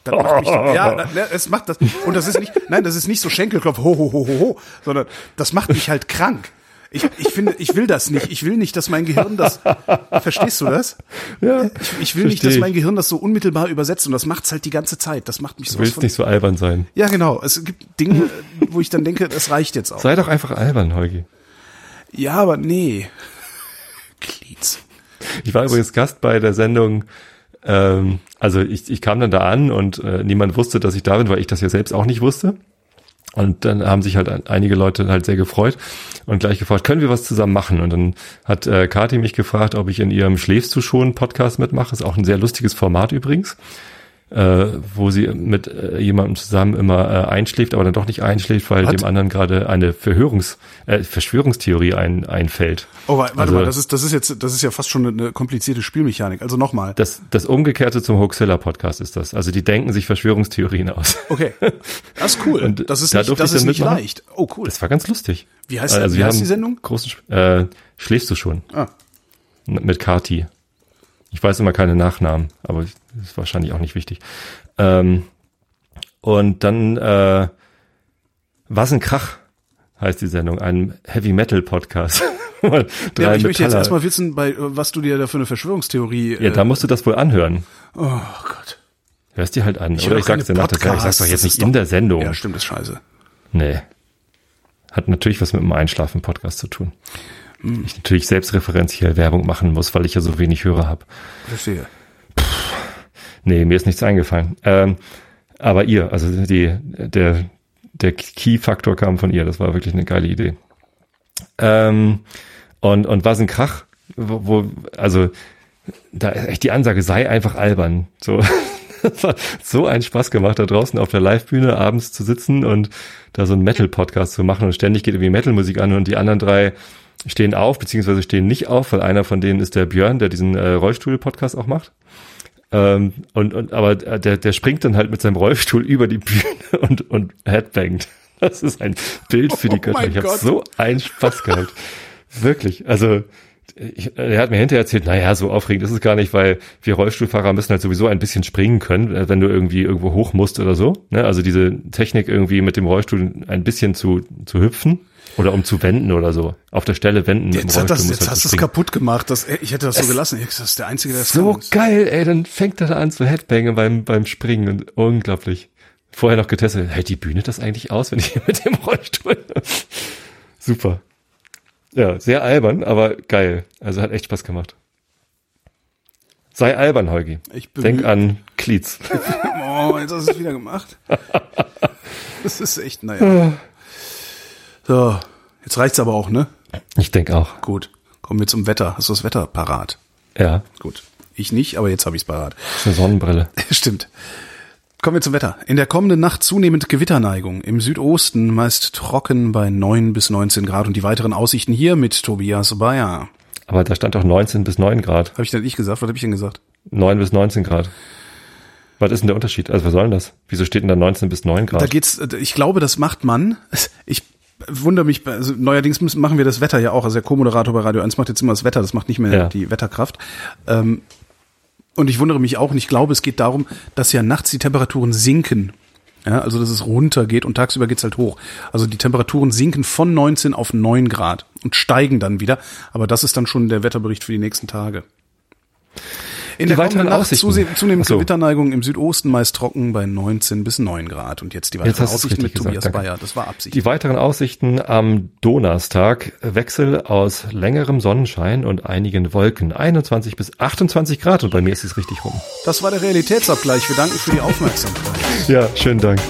das macht mich, ja, es macht das, und das ist nicht, nein, das ist nicht so Schenkelklopf, ho, ho, ho, ho, ho, sondern das macht mich halt krank. Ich, ich finde, ich will das nicht. Ich will nicht, dass mein Gehirn das, verstehst du das? Ja, Ich, ich will nicht, dass mein Gehirn das so unmittelbar übersetzt und das macht's halt die ganze Zeit. Das macht mich Du so willst nicht so albern sein. Ja, genau. Es gibt Dinge, wo ich dann denke, das reicht jetzt auch. Sei doch einfach albern, Holgi. Ja, aber nee. Klietz. Ich war übrigens Gast bei der Sendung, ähm, also ich, ich kam dann da an und äh, niemand wusste, dass ich da bin, weil ich das ja selbst auch nicht wusste. Und dann haben sich halt einige Leute halt sehr gefreut und gleich gefragt, können wir was zusammen machen? Und dann hat äh, Kati mich gefragt, ob ich in ihrem Schläfst du schon Podcast mitmache. Ist auch ein sehr lustiges Format übrigens äh, wo sie mit äh, jemandem zusammen immer äh, einschläft, aber dann doch nicht einschläft, weil Hat? dem anderen gerade eine Verhörungs, äh, Verschwörungstheorie ein, einfällt. Oh, warte also, mal, das ist, das ist jetzt, das ist ja fast schon eine komplizierte Spielmechanik. Also nochmal. Das, das Umgekehrte zum Hoaxilla Podcast ist das. Also die denken sich Verschwörungstheorien aus. Okay. Das ist cool. Und das ist nicht, das ist nicht leicht. Oh, cool. Das war ganz lustig. Wie heißt, also wie heißt die Sendung? Großen, äh, schläfst du schon? Ah. Mit Kati. Ich weiß immer keine Nachnamen, aber ist wahrscheinlich auch nicht wichtig. Ähm, und dann äh, Was ein Krach heißt die Sendung, ein Heavy Metal Podcast. Ja, ich möchte jetzt erstmal wissen, bei was du dir da für eine Verschwörungstheorie. Äh, ja, da musst du das wohl anhören. Oh Gott. Hörst dir halt an. Ich Oder ich sag's dir nach der Sendung. Ich sag's doch jetzt nicht in der Sendung. Ja, stimmt, ist scheiße. Nee. Hat natürlich was mit dem Einschlafen-Podcast zu tun. Ich natürlich selbstreferenziell Werbung machen muss, weil ich ja so wenig Hörer habe. Verstehe. nee, mir ist nichts eingefallen. Ähm, aber ihr, also die, der, der Key-Faktor kam von ihr. Das war wirklich eine geile Idee. Ähm, und, und was ein Krach, wo, wo also da echt die Ansage sei einfach albern. So, das hat so einen Spaß gemacht, da draußen auf der Livebühne abends zu sitzen und da so einen Metal-Podcast zu machen und ständig geht irgendwie Metal-Musik an und die anderen drei stehen auf, beziehungsweise stehen nicht auf, weil einer von denen ist der Björn, der diesen äh, Rollstuhl-Podcast auch macht. Ähm, und, und aber der, der springt dann halt mit seinem Rollstuhl über die Bühne und, und headbangt. Das ist ein Bild für die oh Götter. ich habe so einen Spaß gehabt. Wirklich. Also ich, er hat mir hinterher erzählt, naja, so aufregend ist es gar nicht, weil wir Rollstuhlfahrer müssen halt sowieso ein bisschen springen können, äh, wenn du irgendwie irgendwo hoch musst oder so. Ne? Also diese Technik irgendwie mit dem Rollstuhl ein bisschen zu, zu hüpfen oder um zu wenden oder so. Auf der Stelle wenden. Jetzt, hat das, jetzt halt hast du es kaputt gemacht. Das, ich hätte das es so gelassen. Das ist der Einzige, der es So kann. geil, ey. Dann fängt er da an zu Headbangen beim, beim Springen. Und unglaublich. Vorher noch getestet. Hält die Bühne das eigentlich aus, wenn ich hier mit dem Rollstuhl... Super. Ja, sehr albern, aber geil. Also hat echt Spaß gemacht. Sei albern, Holgi. Ich Denk an Klietz. oh, jetzt hast du es wieder gemacht. Das ist echt, naja. So, jetzt reicht's aber auch, ne? Ich denke auch. Gut. Kommen wir zum Wetter. Hast du das Wetter parat? Ja. Gut. Ich nicht, aber jetzt habe ich's parat. Das ist eine Sonnenbrille. Stimmt. Kommen wir zum Wetter. In der kommenden Nacht zunehmend Gewitterneigung. Im Südosten meist trocken bei 9 bis 19 Grad und die weiteren Aussichten hier mit Tobias Bayer. Aber da stand doch 19 bis 9 Grad. Habe ich denn nicht gesagt? Was habe ich denn gesagt? 9 bis 19 Grad. Was ist denn der Unterschied? Also was soll denn das? Wieso steht denn da 19 bis 9 Grad? Da geht's, ich glaube, das macht man. Ich wundere mich, also neuerdings müssen, machen wir das Wetter ja auch. Also der Co-Moderator bei Radio 1 macht jetzt immer das Wetter, das macht nicht mehr ja. die Wetterkraft. Ähm, und ich wundere mich auch und ich glaube, es geht darum, dass ja nachts die Temperaturen sinken. Ja, also dass es runtergeht und tagsüber geht's halt hoch. Also die Temperaturen sinken von 19 auf 9 Grad und steigen dann wieder. Aber das ist dann schon der Wetterbericht für die nächsten Tage. In die der weiteren Nacht Aussichten. zunehmend so. Gewitterneigung im Südosten meist trocken bei 19 bis 9 Grad. Und jetzt die weiteren jetzt Aussichten mit gesagt, Tobias danke. Bayer. Das war Absicht. Die weiteren Aussichten am Donnerstag. Wechsel aus längerem Sonnenschein und einigen Wolken. 21 bis 28 Grad. Und bei mir ist es richtig rum. Das war der Realitätsabgleich. Wir danken für die Aufmerksamkeit. ja, schönen Dank.